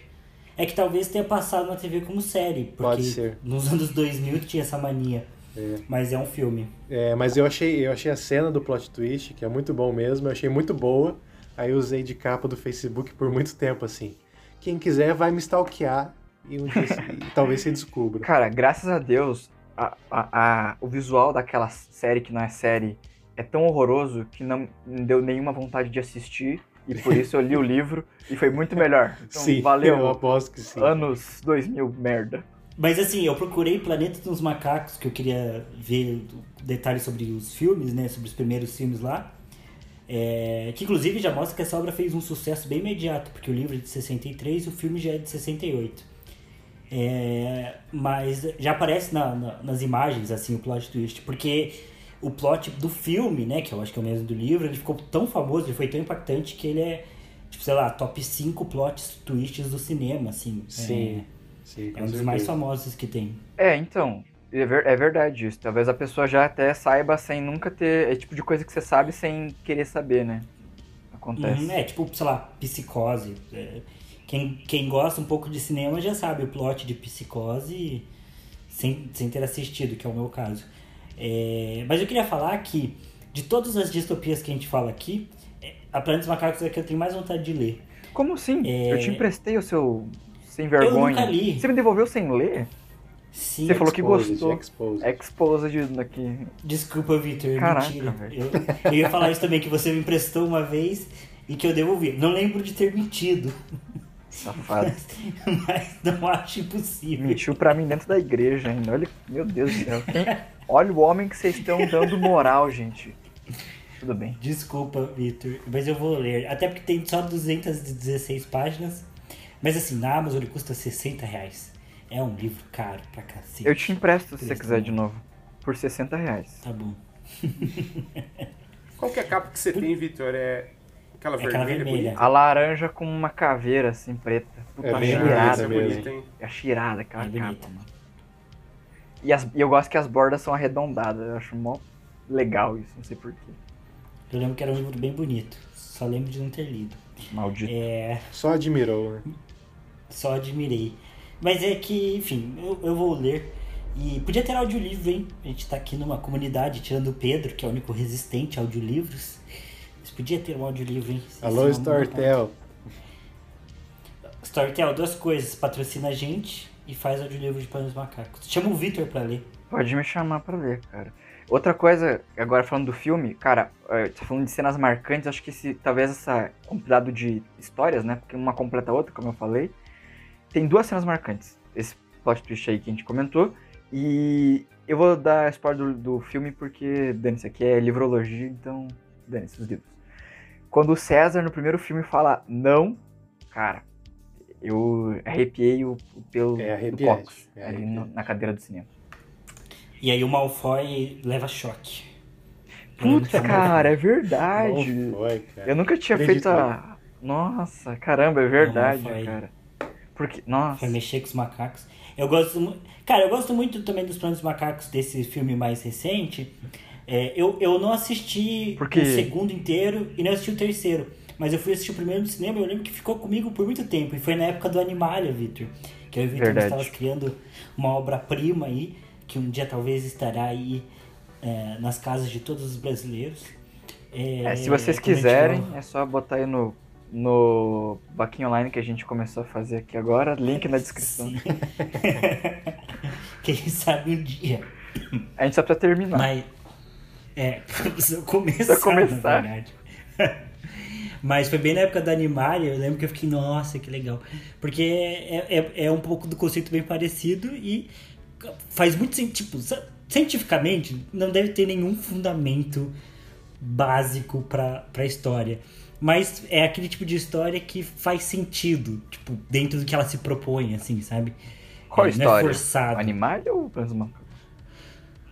É que talvez tenha passado na TV como série, porque Pode ser. nos anos 2000 tinha essa mania. É. Mas é um filme. É, mas eu achei, eu achei a cena do plot twist, que é muito bom mesmo, eu achei muito boa. Aí eu usei de capa do Facebook por muito tempo, assim. Quem quiser vai me stalkear e, um dia, e talvez você descubra. Cara, graças a Deus, a, a- a- o visual daquela série que não é série é tão horroroso que não me deu nenhuma vontade de assistir. E por isso eu li o livro e foi muito melhor. Então, sim, valeu. eu aposto que sim. Anos 2000, merda. Mas assim, eu procurei Planeta dos Macacos, que eu queria ver detalhes sobre os filmes, né? Sobre os primeiros filmes lá. É, que inclusive já mostra que essa obra fez um sucesso bem imediato, porque o livro é de 63 e o filme já é de 68. É, mas já aparece na- na- nas imagens assim o plot twist, porque o plot do filme, né, que eu acho que é o mesmo do livro, ele ficou tão famoso, ele foi tão impactante que ele é, tipo, sei lá, top 5 plot twists do cinema, assim. Sim, sim, É, com é um dos mais famosos que tem. É, então, é, ver- é verdade isso. Talvez a pessoa já até saiba sem nunca ter. É tipo de coisa que você sabe sem querer saber, né? Acontece. Uhum, é, tipo, sei lá, psicose. É, quem, quem gosta um pouco de cinema já sabe o plot de psicose sem, sem ter assistido, que é o meu caso. É, mas eu queria falar que, de todas as distopias que a gente fala aqui, é, a Planet dos Macacos é a que eu tenho mais vontade de ler. Como assim? É. Eu te emprestei o seu sem vergonha. nunca li. Você me devolveu sem ler? Sim, Você falou que Exposed, gostou. Exposed. Exposed aqui. Desculpa, Victor, Caraca, mentira. Eu, eu ia falar isso também, que você me emprestou uma vez e que eu devolvi. Não lembro de ter mentido, Safado. mas não acho impossível. Mentiu pra mim dentro da igreja ainda. Olha, meu Deus do céu. Olha o homem que vocês estão dando moral, gente. Tudo bem. Desculpa, Victor, mas eu vou ler. Até porque tem só 216 páginas. Mas assim, na Amazon ele custa 60 reais. É um livro caro pra cacete. Eu te empresto se você quiser de novo. Por 60 reais. Tá bom. Qual que é a capa que você tem, Vitor? É aquela É aquela vermelha? vermelha. A laranja com uma caveira assim preta. Puta, É é bem bonita Essa é bonita, hein? É cheirada aquela É bonita. capa, mano. E, as- e eu gosto que as bordas são arredondadas. Eu acho mó legal isso, não sei porquê. Eu lembro que era um livro bem bonito. Só lembro de não ter lido. Maldito. É. Só admirou, né? Só admirei. Mas é que, enfim, eu, eu vou ler. E podia ter audiolivro, hein? A gente tá aqui numa comunidade, tirando o Pedro, que é o único resistente a audiolivros. Mas podia ter um audiolivro, hein? Alô, uma Storytel. Storytel, duas coisas. Patrocina a gente e faz audiolivro de Planos Macacos. Chama o Victor pra ler. Pode me chamar pra ler, cara. Outra coisa, agora falando do filme, cara, eh, tá falando de cenas marcantes, acho que esse, talvez essa compilado de histórias, né? Porque uma completa a outra, como eu falei. Tem duas cenas marcantes. Esse plot twist aí que a gente comentou. E eu vou dar spoiler do, do filme porque, dane-se, aqui é livrologia, então dane-se os livros. Quando o César, no primeiro filme, fala não, cara, eu arrepiei o, o pelo É do cox é ali no- na cadeira do cinema. E aí o Malfoy leva choque. Lembra? cara, é verdade. Foi, cara. Eu nunca tinha Acredito, feito a. Nossa, caramba, é verdade, foi. cara. Porque, nossa. Foi mexer com os macacos. Eu gosto Cara, eu gosto muito também dos Planos Macacos desse filme mais recente. É, eu, eu não assisti Porque- o segundo inteiro e não assisti o terceiro. Mas eu fui assistir o primeiro no cinema e eu lembro que ficou comigo por muito tempo. E foi na época do Animalia, Victor. Que eu e o Victor estávamos criando uma obra-prima aí, que um dia talvez estará aí é, nas casas de todos os brasileiros. É, É, se vocês gente quiserem, for- é só botar aí no, no Vaquinha Online que a gente começou a fazer aqui agora. Link na descrição. Quem sabe um dia. A gente só precisa terminar. Mas. É, precisa começar, começar. na verdade. Mas foi bem na época da Animalia, eu lembro que eu fiquei, nossa, que legal. Porque é, é, é um pouco do conceito bem parecido e faz muito sentido. Tipo, cientificamente, não deve ter nenhum fundamento básico pra, pra história. Mas é aquele tipo de história que faz sentido, tipo, dentro do que ela se propõe, assim, sabe? Qual é, história? Não é forçado. Animal ou Planos Macacos?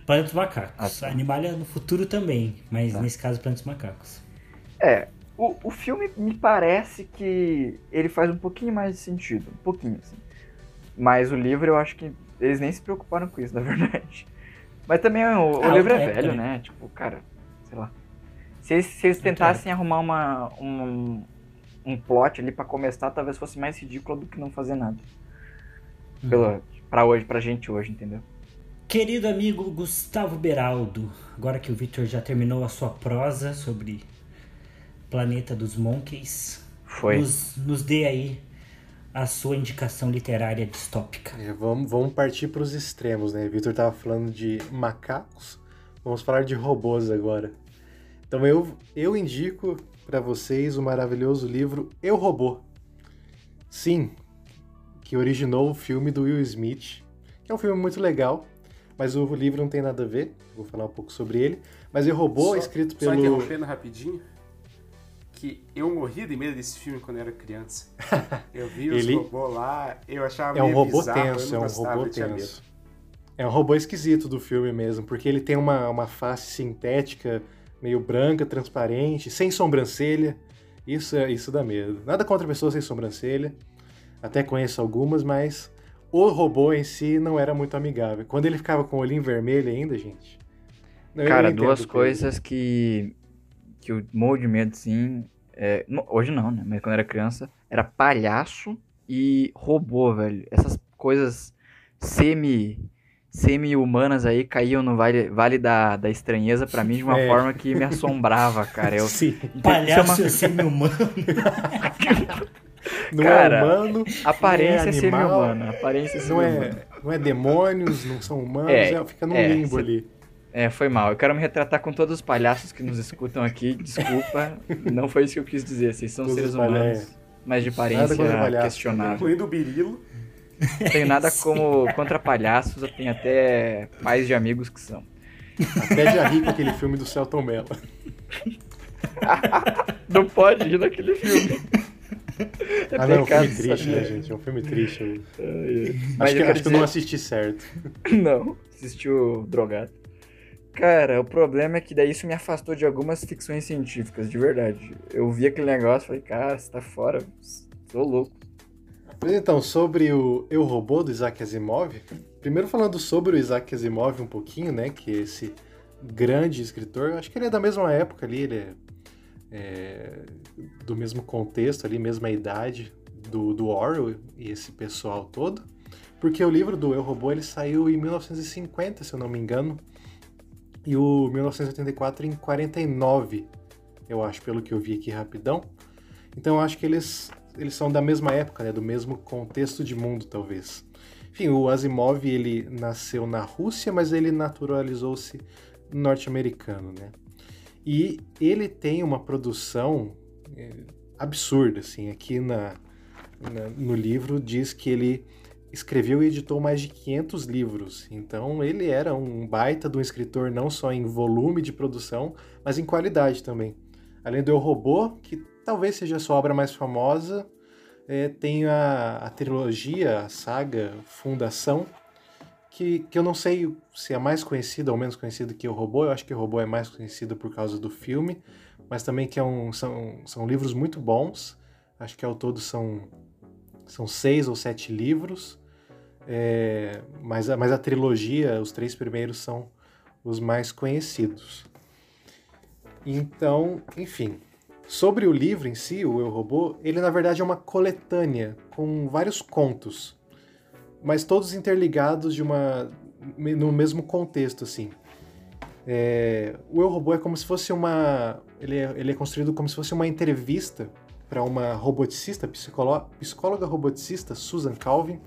Planeta dos Macacos. Ah, tá. Animalia no futuro também, mas Tá. nesse caso Planeta dos Macacos. É, o, o filme me parece que ele faz um pouquinho mais de sentido. Um pouquinho, assim. Mas o livro eu acho que eles nem se preocuparam com isso, na verdade. Mas também o, o Ah, livro é época, velho, né? né? Tipo, cara, sei lá. Se eles, se eles tentassem arrumar uma, um, um plot ali pra começar, talvez fosse mais ridículo do que não fazer nada. Uhum. Pela, pra hoje, pra gente hoje, entendeu? Querido amigo Gustavo Beraldo, agora que o Victor já terminou a sua prosa sobre Planeta dos Monkeys, Foi. nos, nos dê aí a sua indicação literária distópica. É, vamos, vamos partir para os extremos, né? Vitor tava falando de macacos, vamos falar de robôs agora. Então eu, eu indico para vocês o maravilhoso livro Eu Robô. Sim, que originou o filme do Will Smith, que é um filme muito legal, mas o livro não tem nada a ver, vou falar um pouco sobre ele. Mas Eu Robô, Só- escrito Só pelo... interrompendo rapidinho, que eu morria de medo desse filme quando eu era criança. Eu vi os Ele- robôs lá, eu achava É um meio robô bizarro, eu tenso, não é um gostava, robô tenso. É um robô esquisito do filme mesmo, porque ele tem uma, uma face sintética, meio branca, transparente, sem sobrancelha. Isso, é- isso dá medo. Nada contra pessoas sem sobrancelha. Até conheço algumas, mas o robô em si não era muito amigável. Quando ele ficava com o olhinho vermelho ainda, gente. Cara, duas coisas que, que eu morro de medo, sim. é, hoje não, né? Mas quando eu era criança, era palhaço e robô, velho. Essas coisas semi semi-humanas aí caíam no vale, vale da, da estranheza pra mim de uma É. forma que me assombrava, cara. Eu, Sim, Palhaço é é semi-humano. não Cara, é humano, aparência é semi-humana. Aparência não semi-humana. é, não é demônios, não são humanos, É, é, fica num é, limbo ali. É, foi mal. Eu quero me retratar com todos os palhaços que nos escutam aqui. Desculpa, não foi isso que eu quis dizer. Vocês são Todos seres os humanos, mas de aparência questionável. Incluindo o Birilo. Não tenho nada como contra palhaços, eu tenho até pais de amigos que são. Até já ri com aquele filme do Celton Mello. Não pode ir naquele filme. É Ah, não, é um filme triste, né, gente? É um filme triste. Acho, que, eu acho que eu não dizer- assisti certo. Não, assistiu drogado. Cara, o problema é que daí isso me afastou de algumas ficções científicas, de verdade. Eu vi aquele negócio e falei, cara, você tá fora, tô louco. Mas então, sobre o Eu Robô do Isaac Asimov, primeiro falando sobre o Isaac Asimov um pouquinho, né, que esse grande escritor, acho que ele é da mesma época ali, ele é, é, do mesmo contexto ali, mesma idade do, do Orwell e esse pessoal todo, porque o livro do Eu Robô ele saiu em 1950, se eu não me engano, e o 1984 em 49, eu acho, pelo que eu vi aqui rapidão. Então eu acho que eles, eles são da mesma época, né? Do mesmo contexto de mundo, talvez. Enfim, o Asimov, ele nasceu na Rússia, mas ele naturalizou-se norte-americano, né? E ele tem uma produção é, absurda, assim. Aqui na, na- no livro diz que ele escreveu e editou mais de 500 livros. Então ele era um baita de um escritor não só em volume de produção, mas em qualidade também. Além do Eu Robô, que talvez seja a sua obra mais famosa, é, tem a, a trilogia, a saga Fundação, que, que eu não sei se é mais conhecida ou menos conhecida que O Robô. Eu acho que O Robô é mais conhecido por causa do filme, mas também que é um, são, são livros muito bons. Acho que ao todo são, são seis ou sete livros, é, mas, a, mas a trilogia, os três primeiros são os mais conhecidos. Então, enfim, sobre o livro em si, o Eu Robô, ele na verdade é uma coletânea com vários contos, mas todos interligados de uma no mesmo contexto assim. É, o Eu Robô é como se fosse uma, ele é, ele é construído como se fosse uma entrevista para uma roboticista, psicóloga roboticista, Susan Calvin,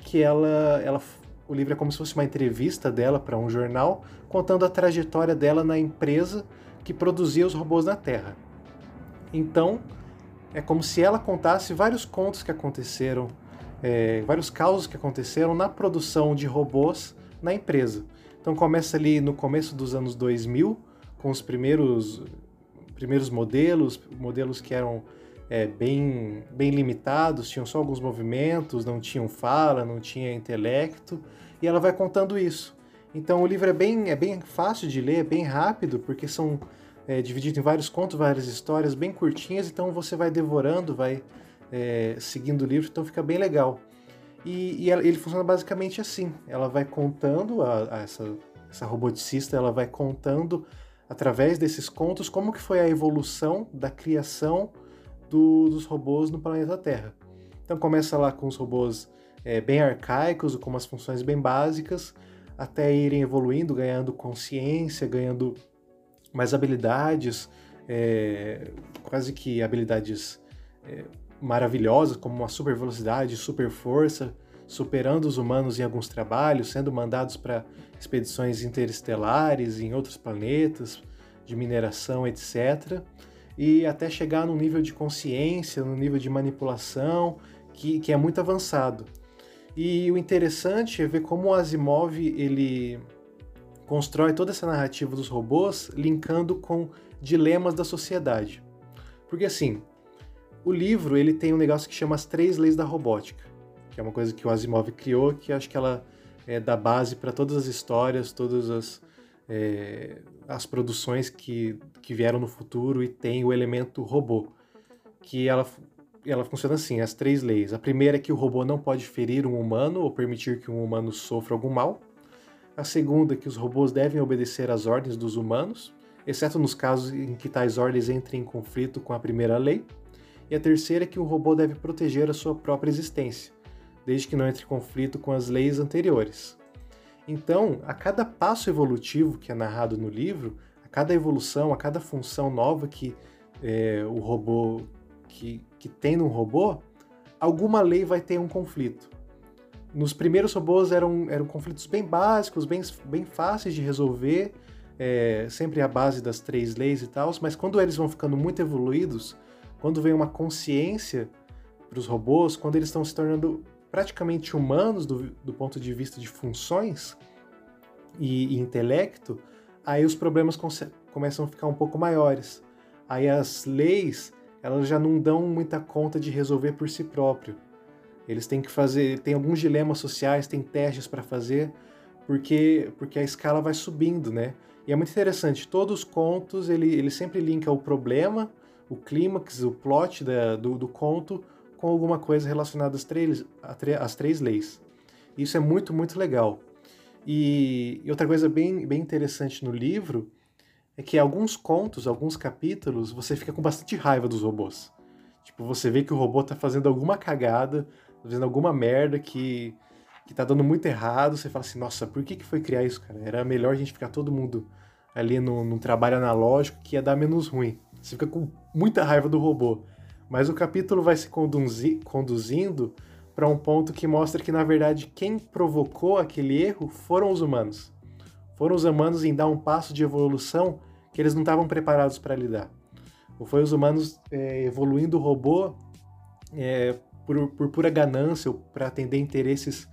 que ela, ela o livro é como se fosse uma entrevista dela para um jornal, contando a trajetória dela na empresa que produzia os robôs na Terra. Então, é como se ela contasse vários contos que aconteceram, é, vários causos que aconteceram na produção de robôs na empresa. Então começa ali no começo dos anos 2000, com os primeiros, primeiros modelos, modelos que eram é, bem, bem limitados, tinham só alguns movimentos, não tinham fala, não tinha intelecto, e ela vai contando isso. Então o livro é bem, é bem fácil de ler, é bem rápido, porque são é, divididos em vários contos, várias histórias bem curtinhas, então você vai devorando, vai é, seguindo o livro, então fica bem legal. E, e ele funciona basicamente assim: ela vai contando, a, a essa, essa roboticista, ela vai contando através desses contos como que foi a evolução da criação do, dos robôs no planeta Terra. Então começa lá com os robôs é, bem arcaicos, com umas funções bem básicas, até irem evoluindo, ganhando consciência, ganhando mais habilidades, é, quase que habilidades é, maravilhosas, como uma super velocidade, super força, superando os humanos em alguns trabalhos, sendo mandados para expedições interestelares em outros planetas, de mineração, etc. E até chegar num nível de consciência, num nível de manipulação que, que é muito avançado. E o interessante é ver como o Asimov ele constrói toda essa narrativa dos robôs linkando com dilemas da sociedade. Porque assim, o livro ele tem um negócio que chama as três leis da robótica, que é uma coisa que o Asimov criou, que acho que ela é da base para todas as histórias, todas as, é, as produções que, que vieram no futuro e tem o elemento robô, que ela, ela funciona assim, as três leis. A primeira é que o robô não pode ferir um humano ou permitir que um humano sofra algum mal. A segunda é que os robôs devem obedecer às ordens dos humanos, exceto nos casos em que tais ordens entrem em conflito com a primeira lei e a terceira é que o robô deve proteger a sua própria existência, desde que não entre em conflito com as leis anteriores. Então, a cada passo evolutivo que é narrado no livro, a cada evolução, a cada função nova que é, o robô que, que tem num robô, alguma lei vai ter um conflito. Nos primeiros robôs eram, eram conflitos bem básicos, bem, bem fáceis de resolver, é, sempre à base das três leis e tal, mas quando eles vão ficando muito evoluídos, quando vem uma consciência para os robôs, quando eles estão se tornando praticamente humanos do, do ponto de vista de funções e, e intelecto, aí os problemas começam a ficar um pouco maiores. Aí as leis elas já não dão muita conta de resolver por si próprio. Eles têm que fazer, tem alguns dilemas sociais, tem testes para fazer, porque porque a escala vai subindo, né? E é muito interessante, todos os contos ele, ele sempre linka o problema o clímax, o plot da, do, do, conto com alguma coisa relacionada às três, às três leis. Isso é muito, muito legal. E, e, outra coisa bem, bem interessante no livro é que alguns contos, alguns capítulos, você fica com bastante raiva dos robôs. Tipo, você vê que o robô tá fazendo alguma cagada, fazendo alguma merda que, que tá dando muito errado. Você fala assim, nossa, por que, que foi criar isso, cara? Era melhor a gente ficar todo mundo ali num trabalho analógico que ia dar menos ruim. Você fica com muita raiva do robô. Mas o capítulo vai se conduzi conduzindo para um ponto que mostra que, na verdade, quem provocou aquele erro foram os humanos. Foram os humanos em dar um passo de evolução que eles não estavam preparados para lidar. Ou foi os humanos é, evoluindo o robô é, por, por pura ganância ou para atender interesses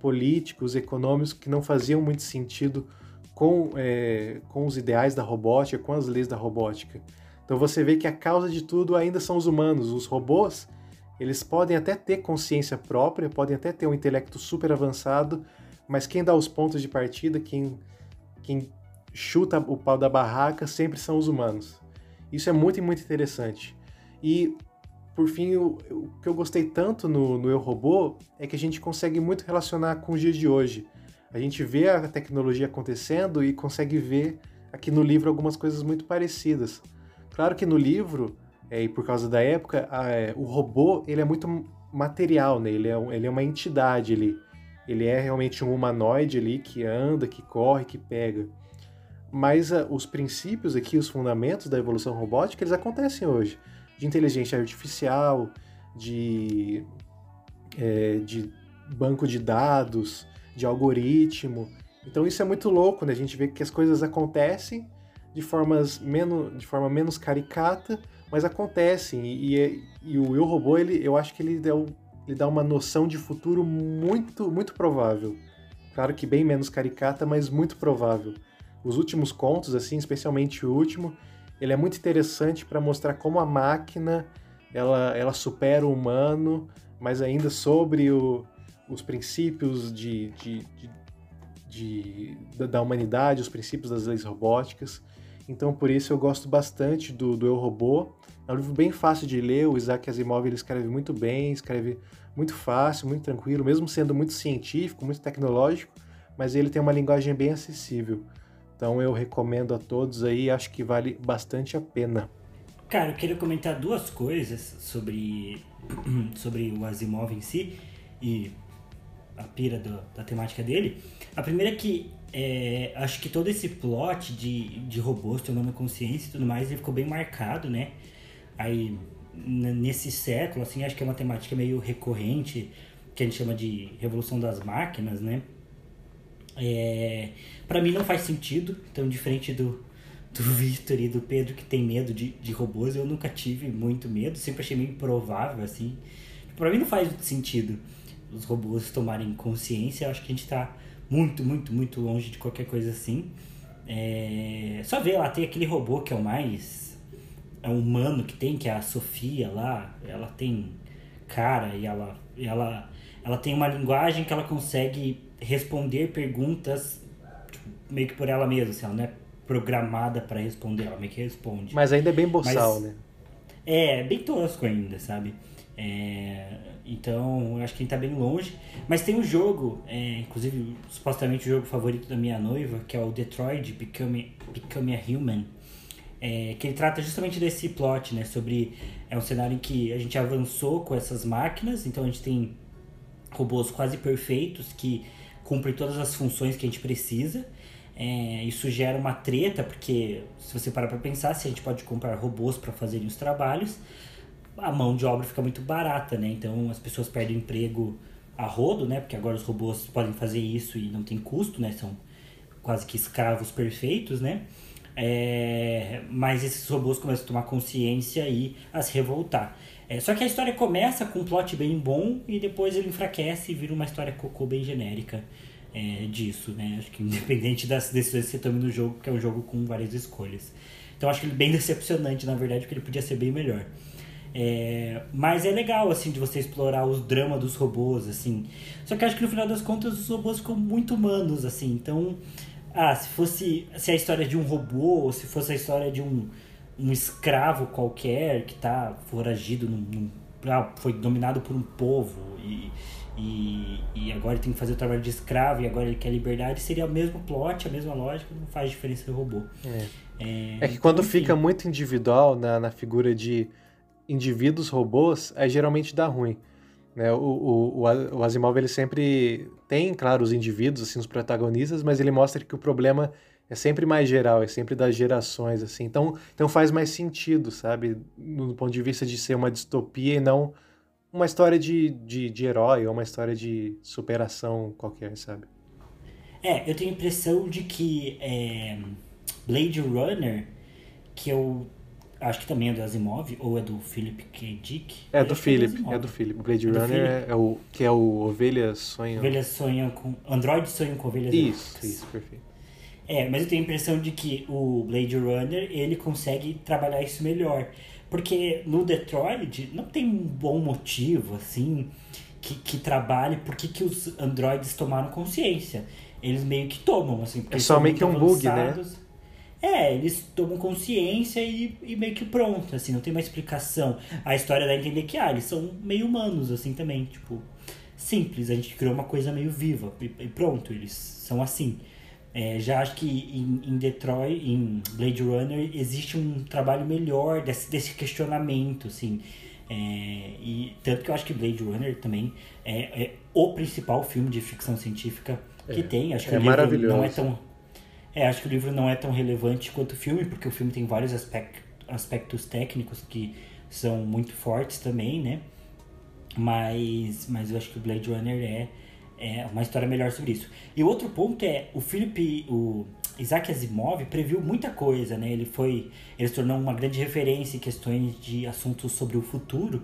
políticos, econômicos que não faziam muito sentido com, é, com os ideais da robótica, com as leis da robótica. Então você vê que a causa de tudo ainda são os humanos. Os robôs, eles podem até ter consciência própria, podem até ter um intelecto super avançado, mas quem dá os pontos de partida, quem, quem chuta o pau da barraca, sempre são os humanos. Isso é muito, muito interessante. E, por fim, o, o que eu gostei tanto no, no Eu Robô é que a gente consegue muito relacionar com os dias de hoje. A gente vê a tecnologia acontecendo e consegue ver aqui no livro algumas coisas muito parecidas. Claro que no livro, é, e por causa da época, a, é, o robô ele é muito material, né? Ele é, ele é uma entidade, ele, ele é realmente um humanoide ali que anda, que corre, que pega. Mas a, os princípios aqui, os fundamentos da evolução robótica, eles acontecem hoje. De inteligência artificial, de, é, de banco de dados, de algoritmo. Então isso é muito louco, né? A gente vê que as coisas acontecem de, formas menos, de forma menos caricata, mas acontecem. E, e, e o Eu Robô, ele, eu acho que ele, deu, ele dá uma noção de futuro muito, muito provável. Claro que bem menos caricata, mas muito provável. Os últimos contos, assim, especialmente o último, ele é muito interessante para mostrar como a máquina ela, ela supera o humano, mas ainda sobre o, os princípios de, de, de, de, da humanidade, os princípios das leis robóticas. Então, por isso, eu gosto bastante do, do Eu Robô. É um livro bem fácil de ler, o Isaac Asimov ele escreve muito bem, escreve muito fácil, muito tranquilo, mesmo sendo muito científico, muito tecnológico, mas ele tem uma linguagem bem acessível. Então eu recomendo a todos aí, acho que vale bastante a pena. Cara, eu queria comentar duas coisas sobre, sobre o Asimov em si e a pira do, da temática dele. A primeira é que é, acho que todo esse plot de, de robôs tomando consciência e tudo mais, ele ficou bem marcado, né? Aí, nesse século, assim, acho que é uma temática meio recorrente, que a gente chama de revolução das máquinas, né? É, para mim não faz sentido, então diferente do, do Victor e do Pedro que tem medo de, de robôs, eu nunca tive muito medo, sempre achei meio improvável, assim. Para mim não faz sentido os robôs tomarem consciência, eu acho que a gente tá muito, muito, muito longe de qualquer coisa assim. É... Só ver lá, tem aquele robô que é o mais é um humano que tem, que é a Sofia lá, ela tem cara e ela, ela, ela tem uma linguagem que ela consegue responder perguntas tipo, meio que por ela mesma, assim, ela não é programada para responder, ela meio que responde. Mas ainda é bem boçal, Mas, né? É, bem tosco ainda, sabe? É, então, eu acho que ele tá bem longe. Mas tem um jogo, é, inclusive, supostamente o jogo favorito da minha noiva, que é o Detroit Become, Become a Human. É, que ele trata justamente desse plot, né? Sobre. É um cenário em que a gente avançou com essas máquinas, então a gente tem robôs quase perfeitos que cumprem todas as funções que a gente precisa. É, isso gera uma treta, porque se você parar para pensar, se a gente pode comprar robôs para fazerem os trabalhos, a mão de obra fica muito barata, né? Então as pessoas perdem emprego a rodo, né? Porque agora os robôs podem fazer isso e não tem custo, né? São quase que escravos perfeitos, né? É, mas esses robôs começam a tomar consciência e a se revoltar. É, só que a história começa com um plot bem bom e depois ele enfraquece e vira uma história cocô bem genérica é, disso, né? Acho que independente das decisões que você tome no jogo, que é um jogo com várias escolhas. Então acho que ele é bem decepcionante, na verdade, porque ele podia ser bem melhor. É, mas é legal, assim, de você explorar os dramas dos robôs, assim. Só que acho que no final das contas os robôs ficam muito humanos, assim. Então, ah, se fosse se a história de um robô, ou se fosse a história de um, um escravo qualquer que tá foragido, num, num ah, foi dominado por um povo e, e, e agora ele tem que fazer o trabalho de escravo e agora ele quer liberdade, seria o mesmo plot, a mesma lógica, não faz diferença no robô. É, é, é que quando enfim. fica muito individual na, na figura de indivíduos robôs, aí geralmente dá ruim. Né? O, o, o Asimov ele sempre tem, claro, os indivíduos, assim, os protagonistas, mas ele mostra que o problema é sempre mais geral, é sempre das gerações, assim. Então, então faz mais sentido, sabe? No ponto de vista de ser uma distopia e não uma história de, de, de herói ou uma história de superação qualquer, sabe? É, eu tenho a impressão de que é, Blade Runner, que eu Acho que também é do Asimov, ou é do Philip K. Dick? É do Philip, é do Philip. Blade é Runner é, é, o que é o Ovelhas Sonham. Ovelhas sonham com. Android sonham com ovelhas. Isso, isso, perfeito. É, mas eu tenho a impressão de que o Blade Runner ele consegue trabalhar isso melhor. Porque no Detroit não tem um bom motivo, assim, que, que trabalhe por que os androides tomaram consciência. Eles meio que tomam, assim. É só meio que um bug, né? É, eles tomam consciência e, e, meio que pronto, assim, não tem uma explicação. A história dá a entender que, ah, eles são meio humanos, assim, também, tipo, simples, a gente criou uma coisa meio viva e, e pronto, eles são assim. É, já acho que em, em, Detroit, em Blade Runner, existe um trabalho melhor desse, desse questionamento, assim. É, e tanto que eu acho que Blade Runner também é, é o principal filme de ficção científica que é, tem. Acho que é o livro não é tão é, acho que o livro não é tão relevante quanto o filme, porque o filme tem vários aspectos, aspectos técnicos que são muito fortes também, né? Mas, mas eu acho que o Blade Runner é, é, uma história melhor sobre isso. E outro ponto é, o Philip, o Isaac Asimov previu muita coisa, né? Ele foi, ele se tornou uma grande referência em questões de assuntos sobre o futuro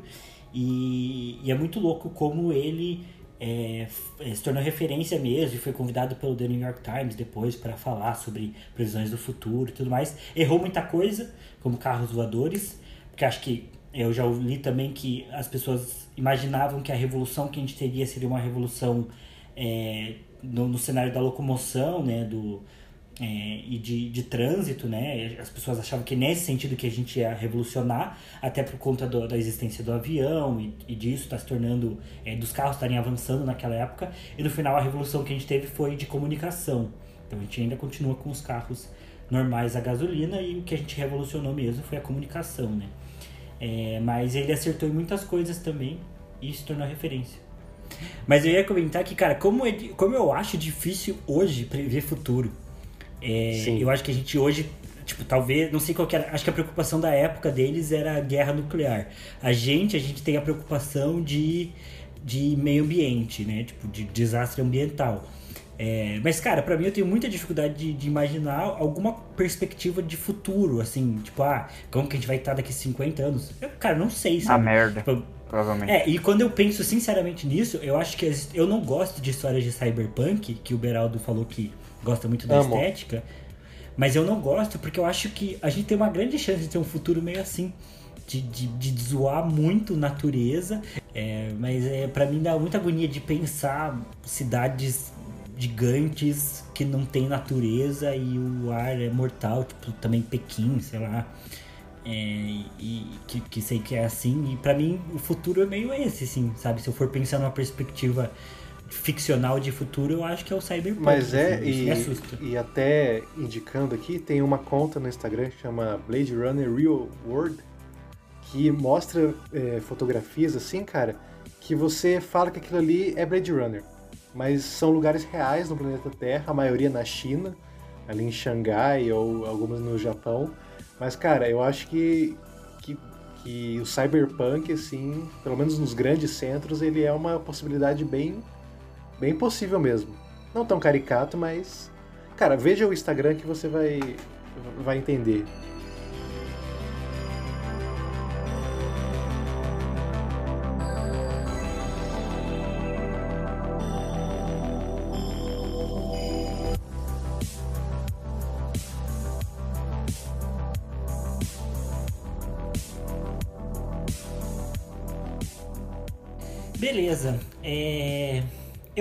e, e é muito louco como ele é, é se tornou referência mesmo e foi convidado pelo The New York Times depois para falar sobre previsões do futuro e tudo mais. Errou muita coisa, como carros voadores, porque acho que eu já li também que as pessoas imaginavam que a revolução que a gente teria seria uma revolução é, no, no, cenário da locomoção, né, do, é, e de, de trânsito, né? As pessoas achavam que nesse sentido que a gente ia revolucionar, até por conta do, da existência do avião e, e disso está se tornando, é, dos carros estarem avançando naquela época. E no final a revolução que a gente teve foi de comunicação. Então a gente ainda continua com os carros normais a gasolina e o que a gente revolucionou mesmo foi a comunicação, né? É, mas ele acertou em muitas coisas também e se tornou referência. Mas eu ia comentar que, cara, como, é, como eu acho difícil hoje prever futuro. É, eu acho que a gente hoje, tipo, talvez, não sei qual que era, acho que a preocupação da época deles era a guerra nuclear. A gente, a gente tem a preocupação de, de meio ambiente, né? Tipo, de desastre ambiental. É, mas, cara, para mim eu tenho muita dificuldade de, de, imaginar alguma perspectiva de futuro, assim, tipo, ah, como que a gente vai estar daqui 50 anos? Eu, cara, não sei, sabe? A merda. Tipo, provavelmente. É, e quando eu penso sinceramente nisso, eu acho que eu não gosto de histórias de cyberpunk, que o Beraldo falou que gosta muito da Amo. estética, mas eu não gosto porque eu acho que a gente tem uma grande chance de ter um futuro meio assim. De, de, de zoar muito natureza, é, mas é, para mim dá muita agonia de pensar cidades gigantes que não tem natureza e o ar é mortal, tipo também Pequim, sei lá. É, e que, que sei que é assim, e para mim o futuro é meio esse, assim, sabe? Se eu for pensar numa perspectiva ficcional de futuro, eu acho que é o Cyberpunk. Mas é, assim, e, e até indicando aqui, tem uma conta no Instagram que chama Blade Runner Real World, que mostra é, fotografias assim, cara, que você fala que aquilo ali é Blade Runner mas são lugares reais no planeta Terra, a maioria na China, ali em Xangai ou algumas no Japão. Mas, cara, eu acho que, que, que o cyberpunk, assim, pelo menos nos grandes centros, ele é uma possibilidade bem, bem possível mesmo. Não tão caricato, mas. Cara, veja o Instagram que você vai, vai entender.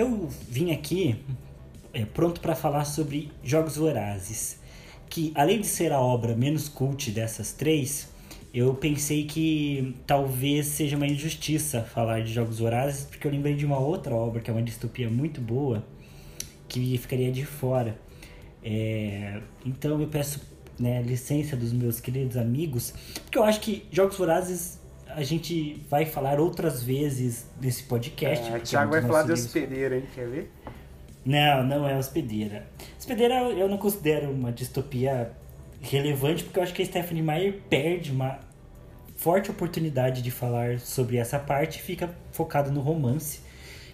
Eu vim aqui é, pronto para falar sobre Jogos Vorazes. Que além de ser a obra menos cult dessas três, eu pensei que talvez seja uma injustiça falar de Jogos Vorazes, porque eu lembrei de uma outra obra que é uma distopia muito boa, que ficaria de fora. É... Então eu peço né, licença dos meus queridos amigos, porque eu acho que Jogos Vorazes a gente vai falar outras vezes nesse podcast. É, o Thiago vai falar de hospedeira, hein? Quer ver? Não, não é hospedeira. Hospedeira eu não considero uma distopia relevante, porque eu acho que a Stephanie Meyer perde uma forte oportunidade de falar sobre essa parte e fica focado no romance,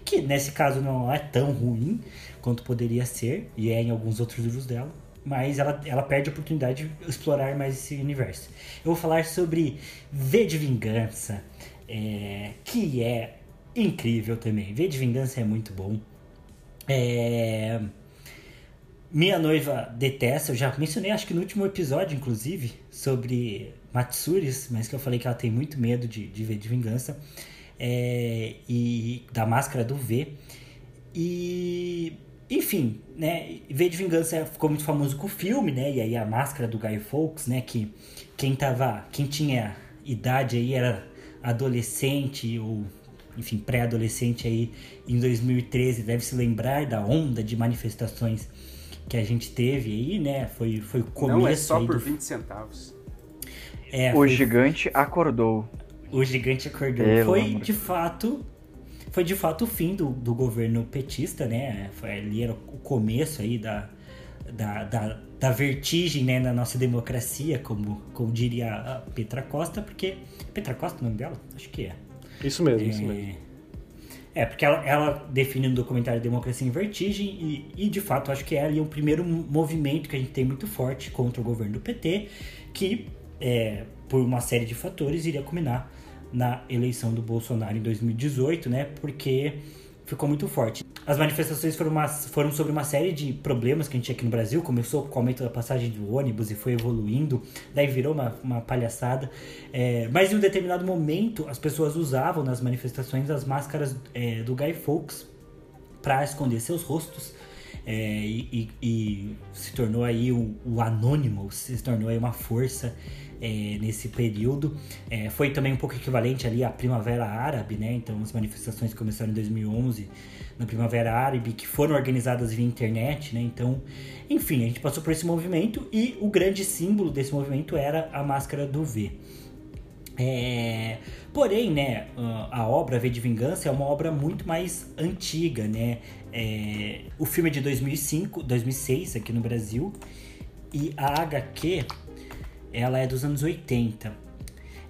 que nesse caso não é tão ruim quanto poderia ser, e é em alguns outros livros dela mas ela, ela perde a oportunidade de explorar mais esse universo. Eu vou falar sobre V de Vingança, é, que é incrível também. V de Vingança é muito bom. É, minha noiva detesta, eu já mencionei, acho que no último episódio, inclusive, sobre Matsuris, mas que eu falei que ela tem muito medo de, de V de Vingança. É, e da máscara do V. E enfim, né? V de Vingança ficou muito famoso com o filme, né? E aí a máscara do Guy Fawkes, né? Que quem tava, quem tinha idade aí era adolescente ou enfim, pré-adolescente aí em 2013 deve se lembrar da onda de manifestações que a gente teve aí, né? Foi, foi o começo. Não é só por do... 20 centavos. É, o foi... gigante acordou. O gigante acordou. Pelo foi amor. de fato foi de fato o fim do, do governo petista, né? Foi, ali era o começo aí da, da, da, da vertigem né, na nossa democracia, como, como diria a Petra Costa, porque. Petra Costa é o nome dela? Acho que é. Isso mesmo, é, isso mesmo. É, porque ela, ela define no documentário Democracia em Vertigem e, e, de fato, acho que é ali o primeiro movimento que a gente tem muito forte contra o governo do PT, que, é, por uma série de fatores, iria culminar na eleição do Bolsonaro em 2018, né? Porque ficou muito forte. As manifestações foram, uma, foram sobre uma série de problemas que a gente tinha aqui no Brasil. Começou com o aumento da passagem do ônibus e foi evoluindo, daí virou uma, uma palhaçada. É, mas em um determinado momento, as pessoas usavam nas manifestações as máscaras é, do Guy Fawkes para esconder seus rostos. É, e, e, e, se tornou aí o, o Anonymous, se tornou aí uma força é, nesse período. É, foi também um pouco equivalente ali à Primavera Árabe, né? Então as manifestações começaram em 2011 na Primavera Árabe, que foram organizadas via internet, né? Então, enfim, a gente passou por esse movimento e o grande símbolo desse movimento era a máscara do V. É, porém, né, a obra V de Vingança é uma obra muito mais antiga, né? É, o filme é de 2005, 2006 aqui no Brasil e a HQ ela é dos anos 80.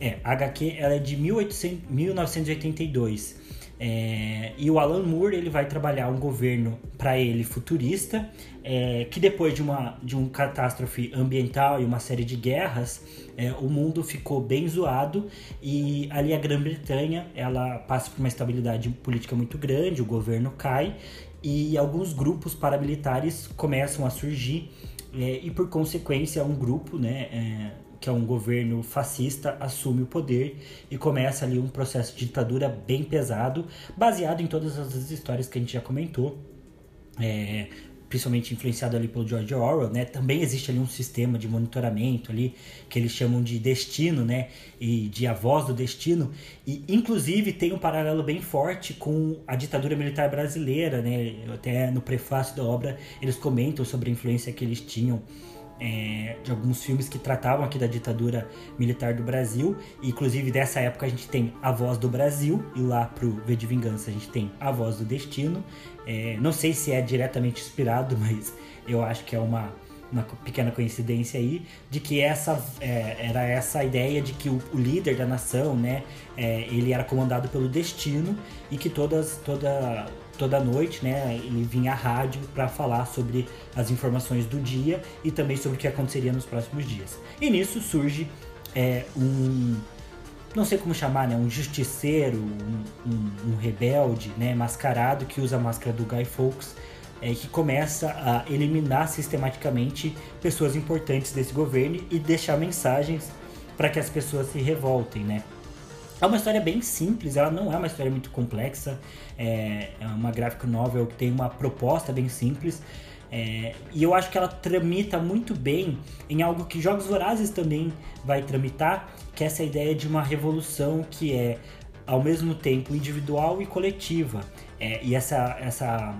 É, a HQ ela é de 1800, 1982. É, e o Alan Moore ele vai trabalhar um governo para ele futurista, é, que depois de uma de um catástrofe ambiental e uma série de guerras, é, o mundo ficou bem zoado e ali a Grã-Bretanha ela passa por uma estabilidade política muito grande, o governo cai e alguns grupos paramilitares começam a surgir é, e por consequência um grupo, né, é, que é um governo fascista, assume o poder e começa ali um processo de ditadura bem pesado, baseado em todas as histórias que a gente já comentou. É, principalmente influenciado ali pelo George Orwell, né? Também existe ali um sistema de monitoramento ali que eles chamam de destino, né? E de a voz do destino. E inclusive tem um paralelo bem forte com a ditadura militar brasileira, né? Até no prefácio da obra eles comentam sobre a influência que eles tinham é, de alguns filmes que tratavam aqui da ditadura militar do Brasil. E, inclusive, dessa época a gente tem A Voz do Brasil, e lá pro V de Vingança a gente tem A Voz do Destino. É, não sei se é diretamente inspirado, mas eu acho que é uma, uma pequena coincidência aí, de que essa é, era essa ideia de que o, o líder da nação, né, é, ele era comandado pelo destino e que todas, toda toda noite, né, ele vinha à rádio para falar sobre as informações do dia e também sobre o que aconteceria nos próximos dias. E nisso surge é, um, não sei como chamar, né, um justiceiro, um, um, um, rebelde, né, mascarado que usa a máscara do Guy Fawkes, é, que começa a eliminar sistematicamente pessoas importantes desse governo e deixar mensagens para que as pessoas se revoltem, né. É uma história bem simples, ela não é uma história muito complexa, é, é uma graphic novel que tem uma proposta bem simples. É, e eu acho que ela tramita muito bem em algo que Jogos Vorazes também vai tramitar, que é essa ideia de uma revolução que é ao mesmo tempo individual e coletiva. É, e essa, essa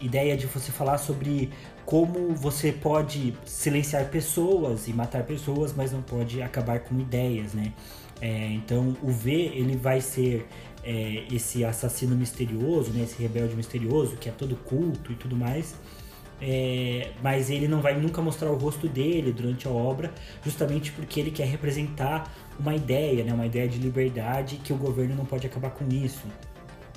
ideia de você falar sobre como você pode silenciar pessoas e matar pessoas, mas não pode acabar com ideias, né? É, então o V ele vai ser é, esse assassino misterioso, né, esse rebelde misterioso que é todo culto e tudo mais. É, mas ele não vai nunca mostrar o rosto dele durante a obra, justamente porque ele quer representar uma ideia, né, uma ideia de liberdade que o governo não pode acabar com isso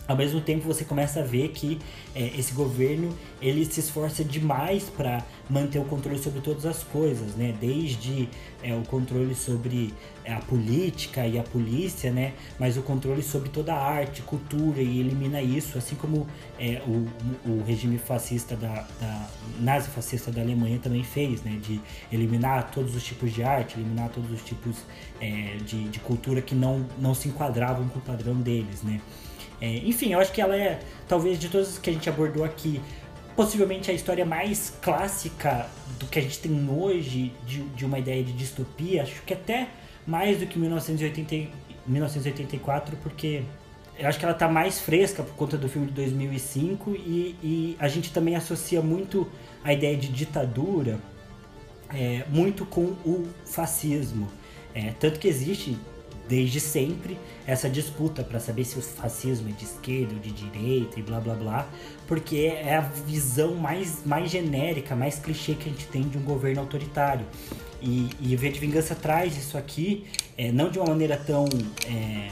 ao mesmo tempo você começa a ver que é, esse governo ele se esforça demais para manter o controle sobre todas as coisas, né? Desde é, o controle sobre é, a política e a polícia, né? Mas o controle sobre toda a arte, cultura e elimina isso, assim como é, o, o regime fascista da, da nazi-fascista da Alemanha também fez, né? De eliminar todos os tipos de arte, eliminar todos os tipos é, de, de cultura que não, não se enquadravam com o padrão deles, né? É, enfim, eu acho que ela é, talvez de todas que a gente abordou aqui, possivelmente a história mais clássica do que a gente tem hoje de, de uma ideia de distopia. Acho que até mais do que 1980, 1984, porque eu acho que ela está mais fresca por conta do filme de 2005 e, e a gente também associa muito a ideia de ditadura é, muito com o fascismo. É, tanto que existe desde sempre essa disputa para saber se o fascismo é de esquerda ou de direita e blá blá blá, porque é a visão mais, mais genérica, mais clichê que a gente tem de um governo autoritário. E, e V de Vingança traz isso aqui, é, não de uma maneira tão, é,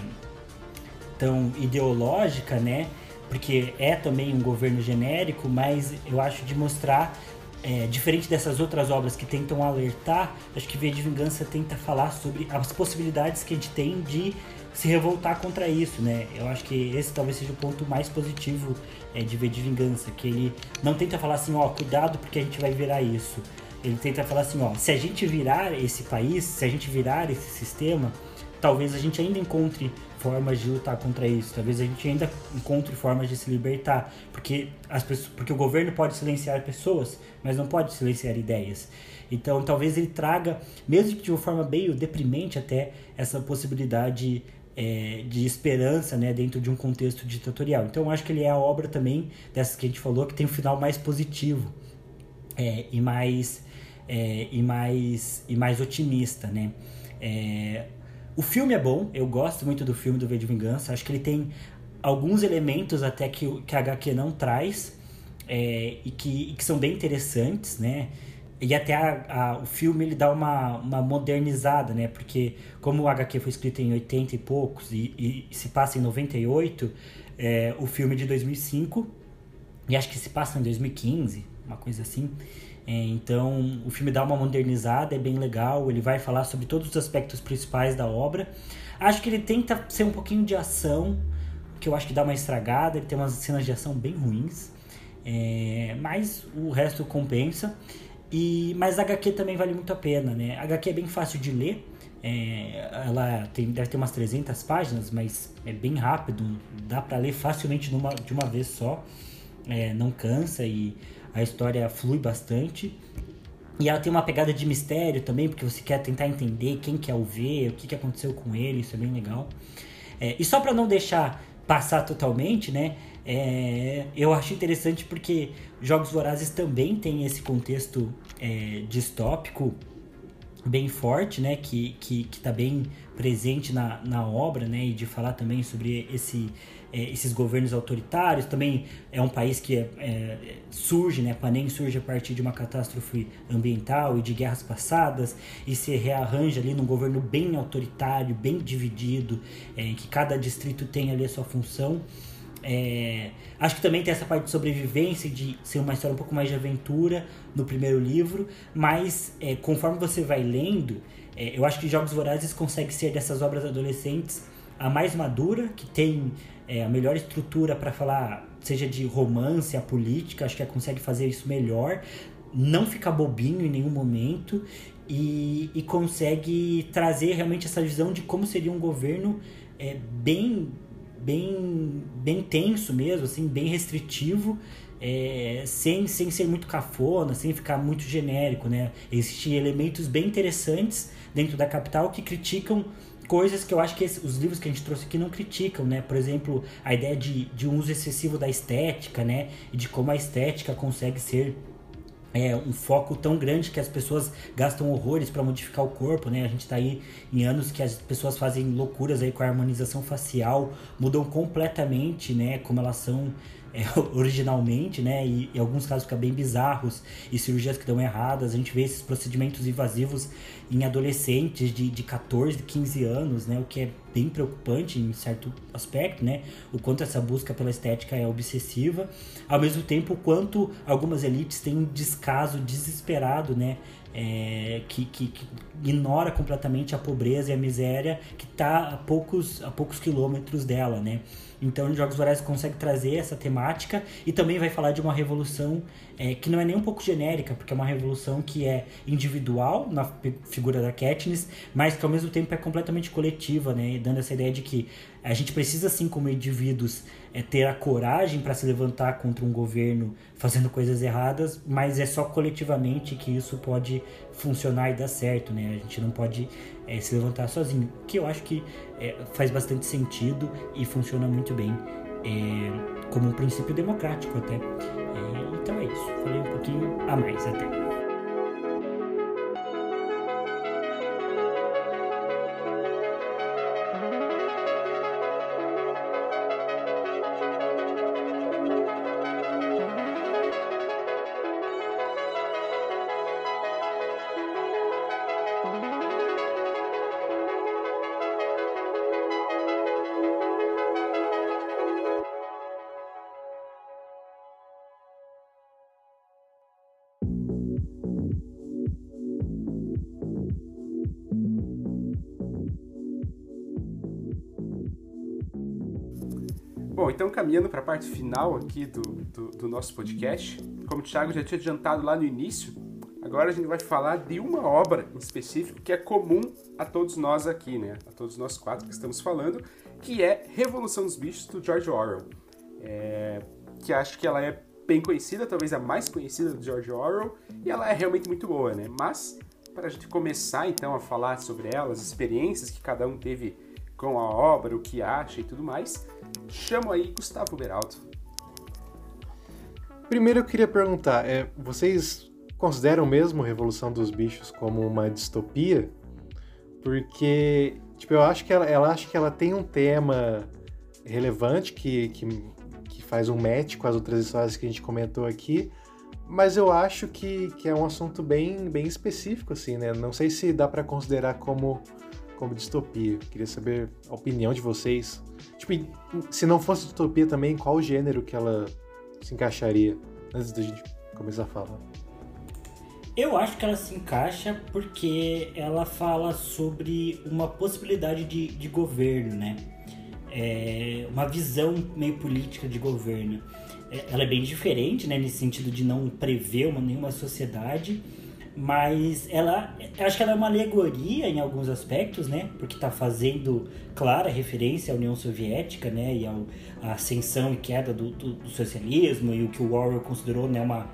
tão ideológica, né? porque é também um governo genérico, mas eu acho de mostrar é, diferente dessas outras obras que tentam alertar, acho que V de Vingança tenta falar sobre as possibilidades que a gente tem de se revoltar contra isso, né? Eu acho que esse talvez seja o ponto mais positivo é, de V de Vingança, que ele não tenta falar assim, ó, cuidado porque a gente vai virar isso. Ele tenta falar assim, ó, se a gente virar esse país, se a gente virar esse sistema, talvez a gente ainda encontre formas de lutar contra isso. Talvez a gente ainda encontre formas de se libertar, porque as pessoas, porque o governo pode silenciar pessoas, mas não pode silenciar ideias. Então, talvez ele traga, mesmo que de uma forma meio deprimente até, essa possibilidade é, de esperança né, dentro de um contexto ditatorial. Então, eu acho que ele é a obra também dessas que a gente falou que tem um final mais positivo é, e mais é, e mais e mais otimista, né? É, o filme é bom, eu gosto muito do filme do V de Vingança. Acho que ele tem alguns elementos até que, que a HQ não traz é, e, que, e que são bem interessantes, né? E até a, a, o filme ele dá uma, uma modernizada, né? Porque como o HQ foi escrito em 80 e poucos e, e se passa em 98, é, o filme é de 2005 e acho que se passa em 2015, uma coisa assim. É, então, o filme dá uma modernizada, é bem legal. Ele vai falar sobre todos os aspectos principais da obra. Acho que ele tenta ser um pouquinho de ação, que eu acho que dá uma estragada. Ele tem umas cenas de ação bem ruins, é, mas o resto compensa. E, mas a HQ também vale muito a pena, né? A HQ é bem fácil de ler. É, ela tem, deve ter umas 300 páginas, mas é bem rápido. Dá para ler facilmente numa, de uma vez só. É, não cansa e a história flui bastante. E ela tem uma pegada de mistério também, porque você quer tentar entender quem que é o V, o que, que aconteceu com ele, isso é bem legal. É, e só para não deixar passar totalmente, né? É, eu acho interessante porque Jogos Vorazes também tem esse contexto é, distópico bem forte, né? Que, que, que tá bem presente na, na obra, né? E de falar também sobre esse é, esses governos autoritários. Também é um país que é, é, surge, né, Panem surge a partir de uma catástrofe ambiental e de guerras passadas e se rearranja ali num governo bem autoritário, bem dividido, é, em que cada distrito tem ali a sua função. É, acho que também tem essa parte de sobrevivência, de ser uma história um pouco mais de aventura no primeiro livro, mas é, conforme você vai lendo, é, eu acho que Jogos Vorazes consegue ser dessas obras adolescentes a mais madura, que tem é, a melhor estrutura para falar, seja de romance, a política, acho que ela consegue fazer isso melhor, não fica bobinho em nenhum momento e, e consegue trazer realmente essa visão de como seria um governo é, bem, bem, bem tenso mesmo, assim, bem restritivo. É, sem, sem ser muito cafona, sem ficar muito genérico, né? Existem elementos bem interessantes dentro da capital que criticam coisas que eu acho que esse, os livros que a gente trouxe aqui não criticam, né? Por exemplo, a ideia de, de um uso excessivo da estética, né? E de como a estética consegue ser é, um foco tão grande que as pessoas gastam horrores para modificar o corpo, né? A gente está aí em anos que as pessoas fazem loucuras aí com a harmonização facial, mudam completamente, né? Como elas são é, originalmente, né? E em alguns casos fica bem bizarros e cirurgias que dão erradas. A gente vê esses procedimentos invasivos em adolescentes de, de 14, 15 anos, né? O que é bem preocupante em certo aspecto, né? O quanto essa busca pela estética é obsessiva, ao mesmo tempo quanto algumas elites têm um descaso desesperado, né? É, que, que, que, ignora completamente a pobreza e a miséria que está a poucos, a poucos quilômetros dela, né? Então, Jogos Vorazes consegue trazer essa temática e também vai falar de uma revolução é, que não é nem um pouco genérica, porque é uma revolução que é individual na figura da Katniss, mas que ao mesmo tempo é completamente coletiva, né? Dando essa ideia de que a gente precisa, assim como indivíduos, é, ter a coragem para se levantar contra um governo fazendo coisas erradas, mas é só coletivamente que isso pode funcionar e dar certo, né? A gente não pode é, se levantar sozinho, que eu acho que é, faz bastante sentido e funciona muito bem é, como um princípio democrático até. É, então é isso, falei um pouquinho a mais até. Caminhando para a parte final aqui do, do, do, nosso podcast, como o Thiago já tinha adiantado lá no início, agora a gente vai falar de uma obra em específico que é comum a todos nós aqui, né? A todos nós quatro que estamos falando, que é Revolução dos Bichos, do George Orwell. É, que acho que ela é bem conhecida, talvez a mais conhecida do George Orwell, e ela é realmente muito boa, né? Mas, para a gente começar então a falar sobre ela, as experiências que cada um teve com a obra, o que acha e tudo mais, chamo aí Gustavo Beraldo. Primeiro eu queria perguntar, é, vocês consideram mesmo Revolução dos Bichos como uma distopia? Porque, tipo, eu acho que ela, ela acha que ela tem um tema relevante que, que faz um match com as outras histórias que a gente comentou aqui, mas eu acho que, que é um assunto bem, bem específico, assim, né? Não sei se dá para considerar como, como distopia. Queria saber a opinião de vocês. Tipo, se não fosse distopia também, qual gênero que ela se encaixaria? Antes da gente começar a falar. Eu acho que ela se encaixa porque ela fala sobre uma possibilidade de, de governo, né? é, uma visão meio política de governo. É, ela é bem diferente, né, nesse sentido de não prever uma, nenhuma sociedade, mas ela, acho que ela é uma alegoria em alguns aspectos, né, porque está fazendo clara referência à União Soviética, né, e ao, à ascensão e queda do, do, do socialismo e o que o Orwell considerou, né, uma,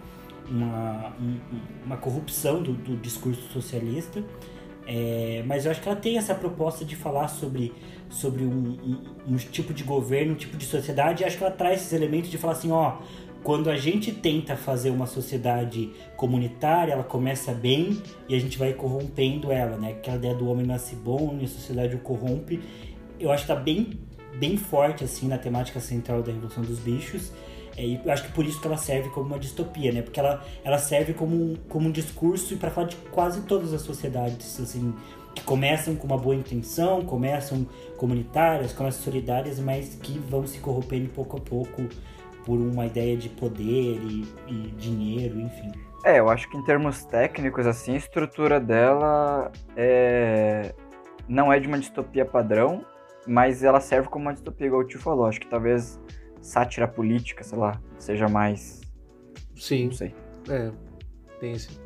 uma, um, uma corrupção do, do discurso socialista. É, mas eu acho que ela tem essa proposta de falar sobre sobre um, um, um, tipo de governo, um tipo de sociedade, e acho que ela traz esses elementos de falar assim, ó, quando a gente tenta fazer uma sociedade comunitária, ela começa bem e a gente vai corrompendo ela, né? Aquela ideia do homem nasce bom e a sociedade o corrompe. Eu acho que tá bem, bem forte, assim, na temática central da Revolução dos Bichos. É, e eu acho que por isso que ela serve como uma distopia, né? Porque ela, ela serve como como um discurso para falar de quase todas as sociedades, assim, que começam com uma boa intenção, começam comunitárias, começam solidárias, mas que vão se corrompendo pouco a pouco por uma ideia de poder e, e dinheiro, enfim. É, eu acho que em termos técnicos, assim, a estrutura dela é... não é de uma distopia padrão, mas ela serve como uma distopia, igual o tio falou. Acho que talvez sátira política, sei lá, seja mais. Sim. Não sei. É, tem esse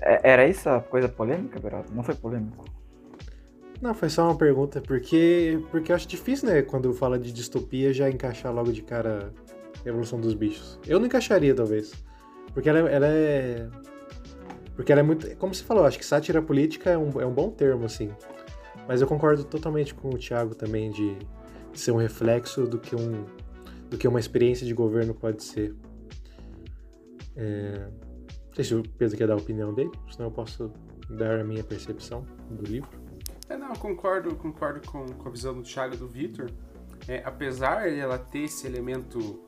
é, era isso a coisa polêmica, Beraldo? Não foi polêmico? Não, foi só uma pergunta, porque, porque eu acho difícil, né, quando fala de distopia, já encaixar logo de cara Revolução dos Bichos. Eu não encaixaria, talvez. Porque ela, ela é. Porque ela é muito. Como você falou, acho que sátira política é um, é um bom termo, assim. Mas eu concordo totalmente com o Thiago também de, de ser um reflexo do que, um, do que uma experiência de governo pode ser. É sei se o Pedro quer dar a opinião dele, senão eu posso dar a minha percepção do livro. É, não, concordo, concordo com, com a visão do Thiago e do Victor. É, apesar de ela ter esse elemento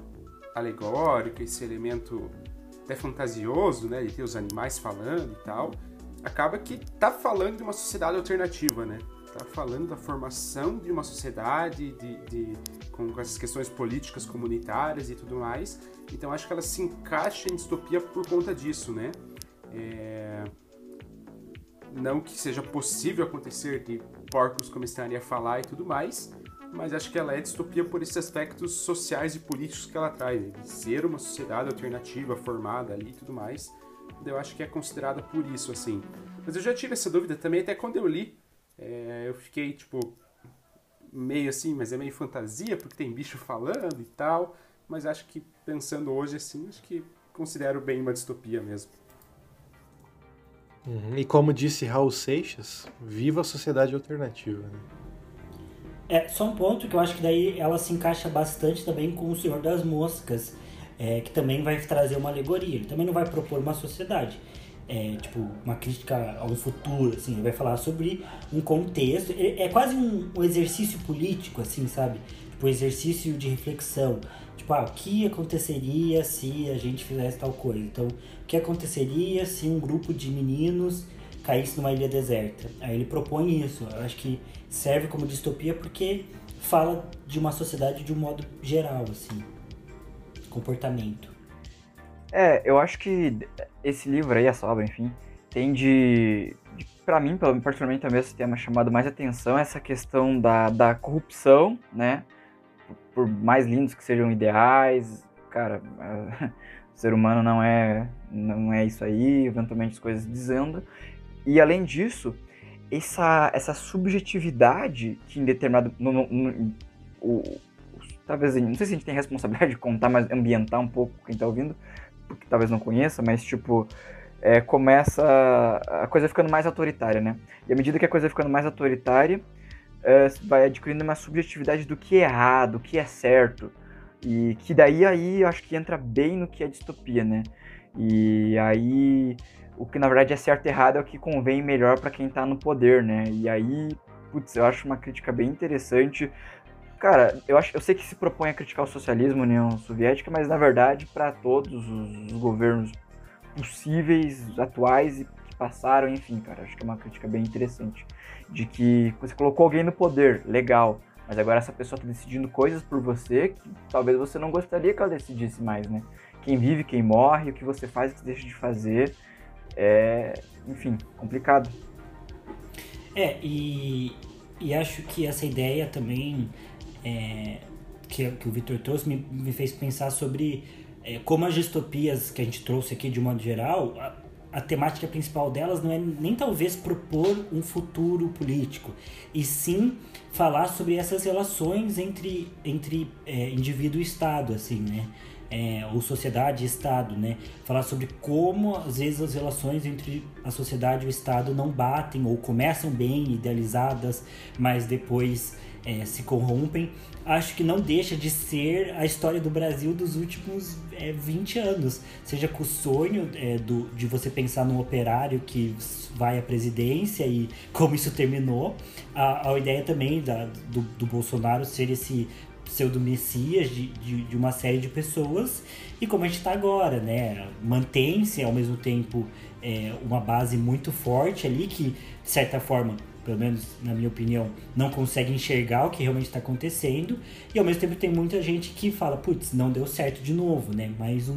alegórico, esse elemento até fantasioso, né, de ter os animais falando e tal, acaba que tá falando de uma sociedade alternativa, né? Tá falando da formação de uma sociedade de, de com essas questões políticas comunitárias e tudo mais, então acho que ela se encaixa em distopia por conta disso, né? É... Não que seja possível acontecer de porcos começarem a falar e tudo mais, mas acho que ela é distopia por esses aspectos sociais e políticos que ela traz, né? de ser uma sociedade alternativa formada ali e tudo mais. Eu acho que é considerada por isso, assim. Mas eu já tive essa dúvida também, até quando eu li, é, eu fiquei tipo meio assim, mas é meio fantasia porque tem bicho falando e tal mas acho que pensando hoje assim, acho que considero bem uma distopia mesmo. Uhum. E como disse Raul Seixas, viva a sociedade alternativa. Né? É, só um ponto que eu acho que daí ela se encaixa bastante também com o Senhor das Moscas, é, que também vai trazer uma alegoria. Ele também não vai propor uma sociedade, é, tipo, uma crítica a um futuro, assim, ele vai falar sobre um contexto. É, quase um, um exercício político, assim, sabe? Tipo, exercício de reflexão. Tipo, ah, o que aconteceria se a gente fizesse tal coisa? Então, o que aconteceria se um grupo de meninos caísse numa ilha deserta? Aí ele propõe isso. Eu acho que serve como distopia porque fala de uma sociedade de um modo geral, assim. Comportamento. É, eu acho que esse livro aí, essa obra, enfim, tem de, de para mim, particularmente também esse tema chamado mais atenção é essa questão da, da corrupção, né? Por mais lindos que sejam ideais, cara, o ser humano não é não é isso aí, eventualmente as coisas dizendo. E além disso, essa, essa subjetividade que em determinado. No, no, no, o, talvez, não sei se a gente tem responsabilidade de contar, mas ambientar um pouco quem tá ouvindo, porque talvez não conheça, mas tipo, é, começa a coisa ficando mais autoritária, né? E à medida que a coisa ficando mais autoritária, é, vai adquirindo uma subjetividade do que é errado, do que é certo. E que daí aí eu acho que entra bem no que é distopia, né? E aí o que na verdade é certo e errado é o que convém melhor para quem tá no poder, né? E aí, putz, eu acho uma crítica bem interessante. Cara, eu acho, eu sei que se propõe a criticar o socialismo, União Soviética, mas na verdade para todos os, os governos possíveis, atuais e passaram, enfim, cara, acho que é uma crítica bem interessante de que você colocou alguém no poder, legal, mas agora essa pessoa está decidindo coisas por você que talvez você não gostaria que ela decidisse mais, né? Quem vive, quem morre, o que você faz, o que deixa de fazer, é, enfim, complicado. É, e, e acho que essa ideia também é, que, que o Vitor trouxe me, me fez pensar sobre é, como as distopias que a gente trouxe aqui de um modo geral, a, temática principal delas não é nem talvez propor um futuro político, e sim falar sobre essas relações entre, entre é, indivíduo e Estado, assim, né? É, ou sociedade e Estado, né? Falar sobre como às vezes as relações entre a sociedade e o Estado não batem ou começam bem idealizadas, mas depois é, se corrompem acho que não deixa de ser a história do Brasil dos últimos é, 20 anos. Seja com o sonho é, do, de você pensar num operário que vai à presidência e como isso terminou, a, a ideia também da, do, do Bolsonaro ser esse pseudo-messias de, de, de, uma série de pessoas e como a gente está agora, né? Mantém-se ao mesmo tempo é, uma base muito forte ali que, de certa forma, pelo menos na minha opinião, não consegue enxergar o que realmente está acontecendo. E ao mesmo tempo tem muita gente que fala, putz, não deu certo de novo, né? Mais um,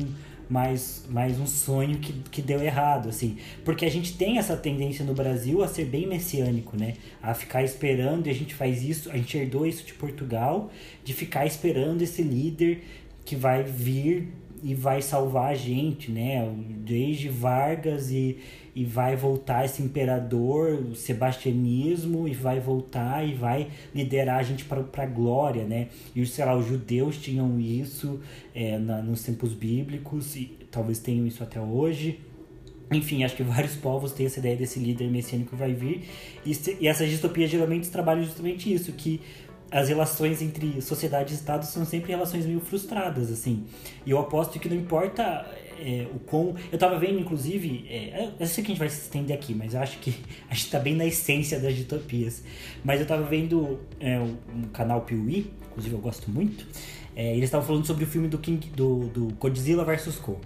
mais, mais um sonho que, que deu errado, assim. Porque a gente tem essa tendência no Brasil a ser bem messiânico, né? A ficar esperando, e a gente faz isso, a gente herdou isso de Portugal, de ficar esperando esse líder que vai vir e vai salvar a gente, né? Desde Vargas e e vai voltar esse imperador, o sebastianismo, e vai voltar e vai liderar a gente para a glória, né? E, sei lá, os judeus tinham isso é, na, nos tempos bíblicos, e talvez tenham isso até hoje. Enfim, acho que vários povos têm essa ideia desse líder messiânico que vai vir. E, e essas distopias geralmente trabalham justamente isso, que as relações entre sociedade e Estado são sempre relações meio frustradas, assim. E eu aposto que não importa é, o quão. Eu tava vendo, inclusive. É, eu sei que a gente vai se estender aqui, mas eu acho que a gente tá bem na essência das distopias. Mas eu tava vendo é, um canal Piuí, inclusive eu gosto muito. É, eles estavam falando sobre o filme do, King, do, do Godzilla vs. Kong.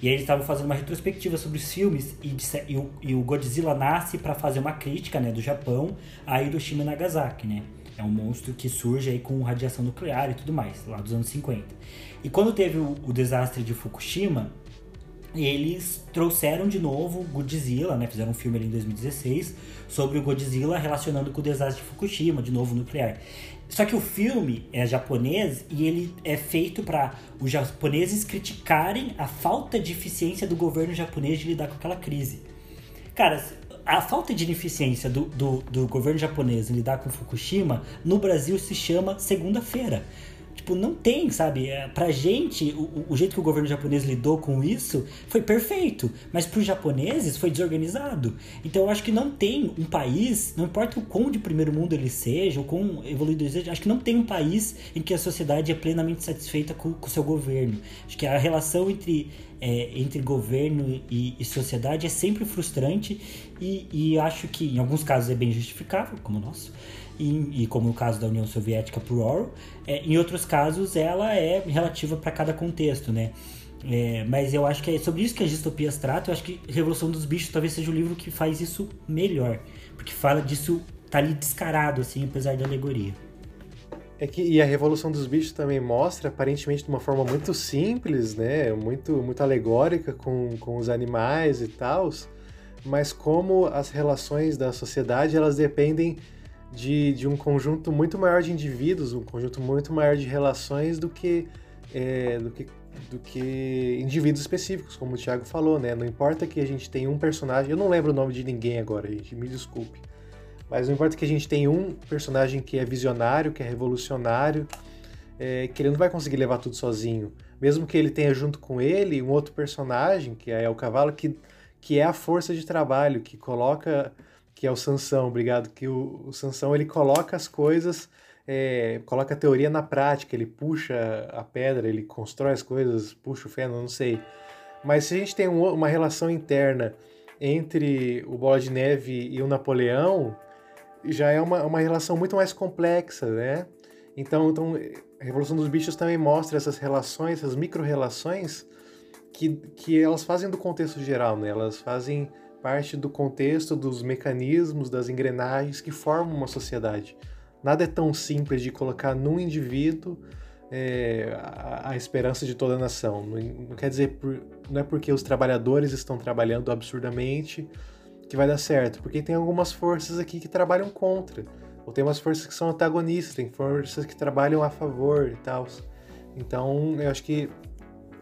E aí eles estavam fazendo uma retrospectiva sobre os filmes e, e, o, e o, Godzilla nasce para fazer uma crítica né, do Japão a Hiroshima e Nagasaki, né? É um monstro que surge aí com radiação nuclear e tudo mais, lá dos anos 50. E quando teve o, o desastre de Fukushima, eles trouxeram de novo Godzilla, né? Fizeram um filme ali em 2016 sobre o Godzilla relacionando com o desastre de Fukushima, de novo nuclear. Só que o filme é japonês e ele é feito para os japoneses criticarem a falta de eficiência do governo japonês de lidar com aquela crise. Cara, a falta de eficiência do, do, do governo japonês em lidar com Fukushima no Brasil se chama segunda-feira. Tipo, não tem, sabe? É, pra gente, o, o jeito que o governo japonês lidou com isso foi perfeito, mas pros japoneses foi desorganizado. Então eu acho que não tem um país, não importa o quão de primeiro mundo ele seja, ou quão evoluído ele seja, acho que não tem um país em que a sociedade é plenamente satisfeita com o seu governo. Acho que a relação entre é, entre governo e, e, sociedade é sempre frustrante e, e, acho que em alguns casos é bem justificável, como o nosso, e, e como no caso da União Soviética por Orwell, é, em outros casos ela é relativa para cada contexto, né? É, mas eu acho que é sobre isso que as distopias tratam. Eu acho que Revolução dos Bichos talvez seja o livro que faz isso melhor, porque fala disso, tá ali descarado, assim, apesar da alegoria. É que e a Revolução dos Bichos também mostra, aparentemente de uma forma muito simples, né? Muito, muito alegórica com, com os animais e tal. mas como as relações da sociedade elas dependem de, de um conjunto muito maior de indivíduos, um conjunto muito maior de relações do que, é, do que, do que indivíduos específicos, como o Thiago falou, né? Não importa que a gente tenha um personagem, eu não lembro o nome de ninguém agora, gente, me desculpe. Mas não importa que a gente tenha um personagem que é visionário, que é revolucionário, é, que ele não vai conseguir levar tudo sozinho. Mesmo que ele tenha junto com ele um outro personagem, que é o cavalo, que, que é a força de trabalho, que coloca que é o Sansão, obrigado, que o, o Sansão ele coloca as coisas, é, coloca a teoria na prática, ele puxa a pedra, ele constrói as coisas, puxa o feno, não sei. Mas se a gente tem um, uma relação interna entre o Bola de Neve e o Napoleão, já é uma, uma relação muito mais complexa, né? Então, então, a Revolução dos Bichos também mostra essas relações, essas micro-relações, que, que elas fazem do contexto geral, né? Elas fazem parte do contexto, dos mecanismos, das engrenagens que formam uma sociedade. Nada é tão simples de colocar num indivíduo é, a, a, esperança de toda a nação. Não, não quer dizer, por, não é porque os trabalhadores estão trabalhando absurdamente que vai dar certo, porque tem algumas forças aqui que trabalham contra, ou tem umas forças que são antagonistas, tem forças que trabalham a favor e tal. Então, eu acho que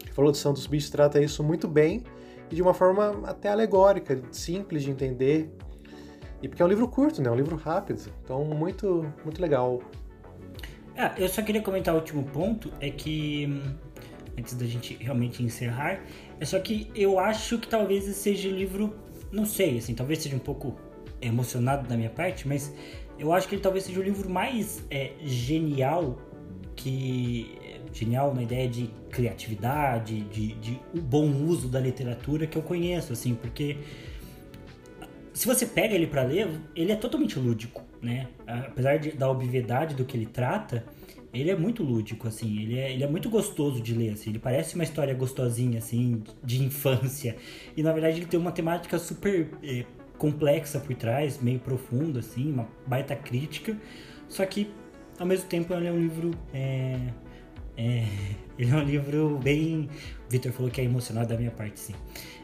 a Evolução dos Bichos trata isso muito bem e de uma forma até alegórica, simples de entender. E porque é um livro curto, né? É um livro rápido. Então, muito, muito legal. Ah, eu só queria comentar o último ponto, é que antes da gente realmente encerrar, é só que eu acho que talvez esse seja o livro, não sei, assim, talvez seja um pouco emocionado da minha parte, mas eu acho que ele talvez seja o livro mais é, genial que genial na ideia de criatividade, de, de bom uso da literatura que eu conheço, assim, porque se você pega ele para ler, ele é totalmente lúdico, né? Apesar de, da obviedade do que ele trata, ele é muito lúdico, assim, ele é, ele é muito gostoso de ler, assim, ele parece uma história gostosinha, assim, de infância, e na verdade ele tem uma temática super é, complexa por trás, meio profunda, assim, uma baita crítica, só que ao mesmo tempo ele é um livro é, é, ele é um livro bem. Victor falou que é emocionado da minha parte, sim.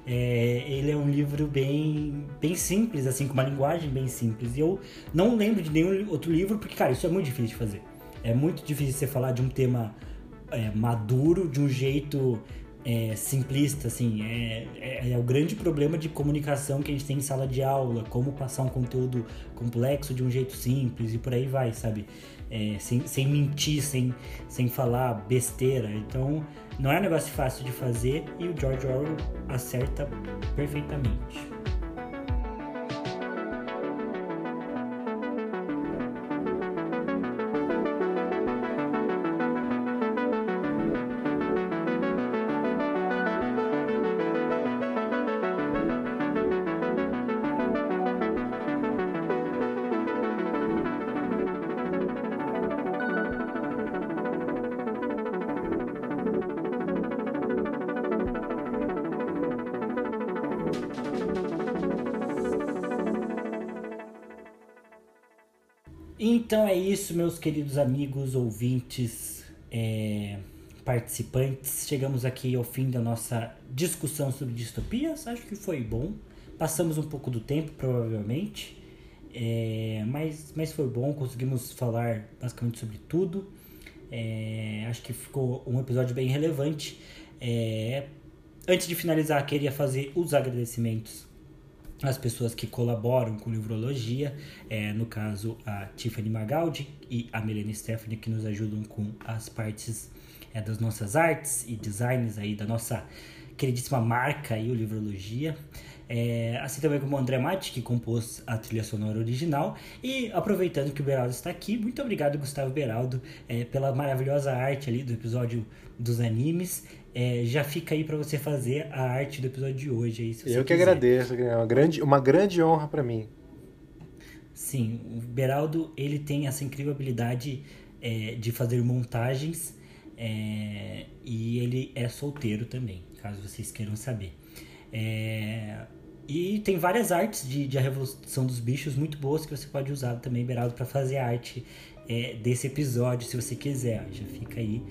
É, ele é um livro bem, bem simples, assim, com uma linguagem bem simples. E eu não lembro de nenhum outro livro, porque, cara, isso é muito difícil de fazer. É muito difícil você falar de um tema é, maduro, de um jeito é, simplista, assim. É, é, é, o grande problema de comunicação que a gente tem em sala de aula, como passar um conteúdo complexo de um jeito simples e por aí vai, sabe? É, sem, sem mentir, sem, sem falar besteira. Então, não é um negócio fácil de fazer e o George Orwell acerta perfeitamente. Isso, meus queridos amigos, ouvintes, é, participantes. Chegamos aqui ao fim da nossa discussão sobre distopias. Acho que foi bom. Passamos um pouco do tempo, provavelmente. É, mas, mas foi bom, conseguimos falar basicamente sobre tudo. É, acho que ficou um episódio bem relevante. É, antes de finalizar, queria fazer os agradecimentos as pessoas que colaboram com livrologia, é, no caso a Tiffany Magaldi e a Melanie Stephanie, que nos ajudam com as partes é, das nossas artes e designs aí da nossa queridíssima marca aí, o Livrologia. É, assim também como o André Matti, que compôs a trilha sonora original. E aproveitando que o Beraldo está aqui, muito obrigado, Gustavo Beraldo, é, pela maravilhosa arte ali do episódio dos animes. É, já fica aí para você fazer a arte do episódio de hoje. Aí, Eu que quiser. agradeço, é uma grande, uma grande honra para mim. Sim, o Beraldo ele tem essa incrível habilidade é, de fazer montagens é, e ele é solteiro também, caso vocês queiram saber. É, e tem várias artes de, de A Revolução dos Bichos muito boas que você pode usar também, Beraldo, para fazer a arte é, desse episódio, se você quiser. Já fica aí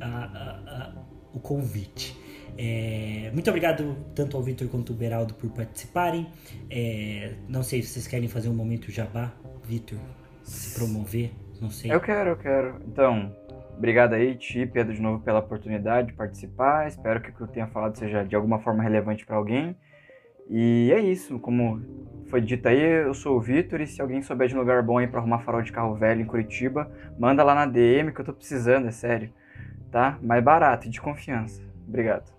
a, a, a o convite. É, muito obrigado tanto ao Vitor quanto ao Beraldo por participarem. É, não sei se vocês querem fazer um momento jabá, Vitor, se promover, não sei. Eu quero, eu quero. Então, obrigado aí, Ti, Pedro, de novo pela oportunidade de participar. Espero que o que eu tenha falado seja de alguma forma relevante para alguém. E é isso, como foi dito aí, eu sou o Vitor e se alguém souber de um lugar bom aí para arrumar farol de carro velho em Curitiba, manda lá na DM que eu tô precisando, é sério. Tá? Mais barato e de confiança. Obrigado.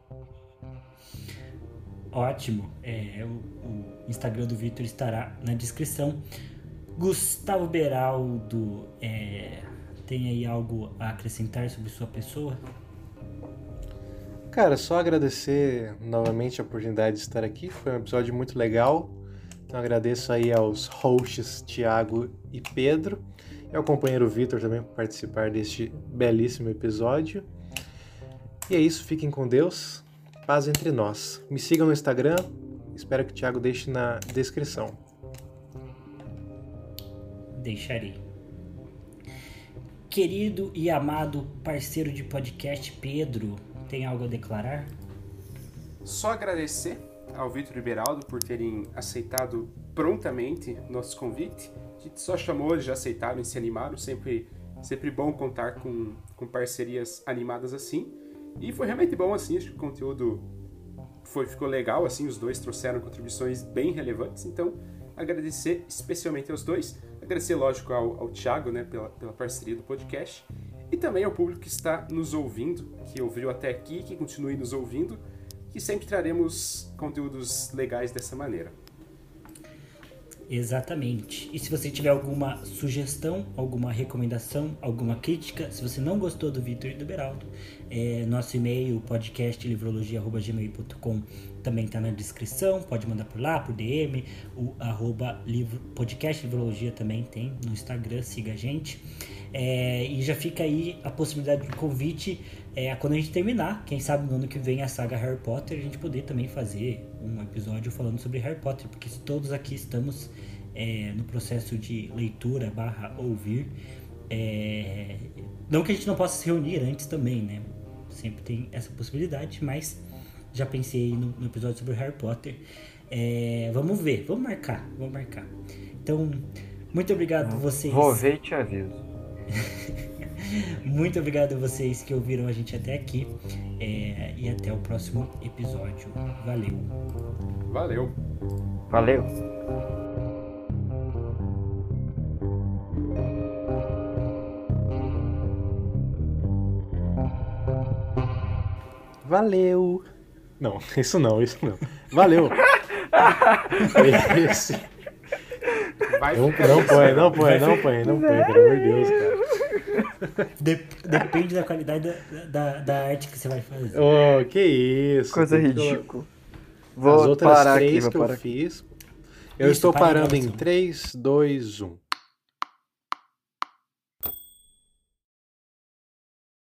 Ótimo. É, o, o Instagram do Vitor estará na descrição. Gustavo Beraldo, é, tem aí algo a acrescentar sobre sua pessoa? Cara, só agradecer novamente a oportunidade de estar aqui. Foi um episódio muito legal. Então agradeço aí aos hosts Tiago e Pedro e ao companheiro Vitor também por participar deste belíssimo episódio. E é isso, fiquem com Deus. Paz entre nós. Me sigam no Instagram. Espero que o Thiago deixe na descrição. Deixarei. Querido e amado parceiro de podcast Pedro, tem algo a declarar? Só agradecer ao Vitor e Beraldo por terem aceitado prontamente nosso convite. Gente só chamou, eles já aceitaram e se animaram. Sempre, sempre bom contar com, com parcerias animadas assim. E foi realmente bom, assim, acho que o conteúdo foi, ficou legal, assim, os dois trouxeram contribuições bem relevantes, então agradecer especialmente aos dois, agradecer, lógico, ao, ao Thiago, né, pela, pela parceria do podcast, e também ao público que está nos ouvindo, que ouviu até aqui, que continue nos ouvindo, que sempre traremos conteúdos legais dessa maneira. Exatamente. E se você tiver alguma sugestão, alguma recomendação, alguma crítica, se você não gostou do Vitor e do Beraldo, é, nosso e-mail podcastlivrologia.gmail.com também está na descrição, pode mandar por lá, por DM, o arroba livro, podcast livrologia também tem no Instagram, siga a gente. É, e já fica aí a possibilidade de convite é, quando a gente terminar, quem sabe no ano que vem a saga Harry Potter, a gente poder também fazer um episódio falando sobre Harry Potter, porque todos aqui estamos é, no processo de leitura barra ouvir. É, não que a gente não possa se reunir antes também, né? Sempre tem essa possibilidade, mas já pensei no, no episódio sobre Harry Potter. É, vamos ver, vamos marcar, vamos marcar. Então, muito obrigado a vocês. Vou ver e te aviso. Muito obrigado a vocês que ouviram a gente até aqui. É, e até o próximo episódio. Valeu. Valeu. Valeu. Valeu! Não, isso não, isso não. Valeu! Esse. Vai Não, põe, não põe, não põe, não põe, pelo amor de Deus, cara. Dep- depende da qualidade da, da, da arte que você vai fazer. Oh, que isso. Coisa que ridícula. Vou As outras parar aqui, três vou que eu parar aqui. fiz. Eu Isso, estou parando em gravação. 3, 2, 1.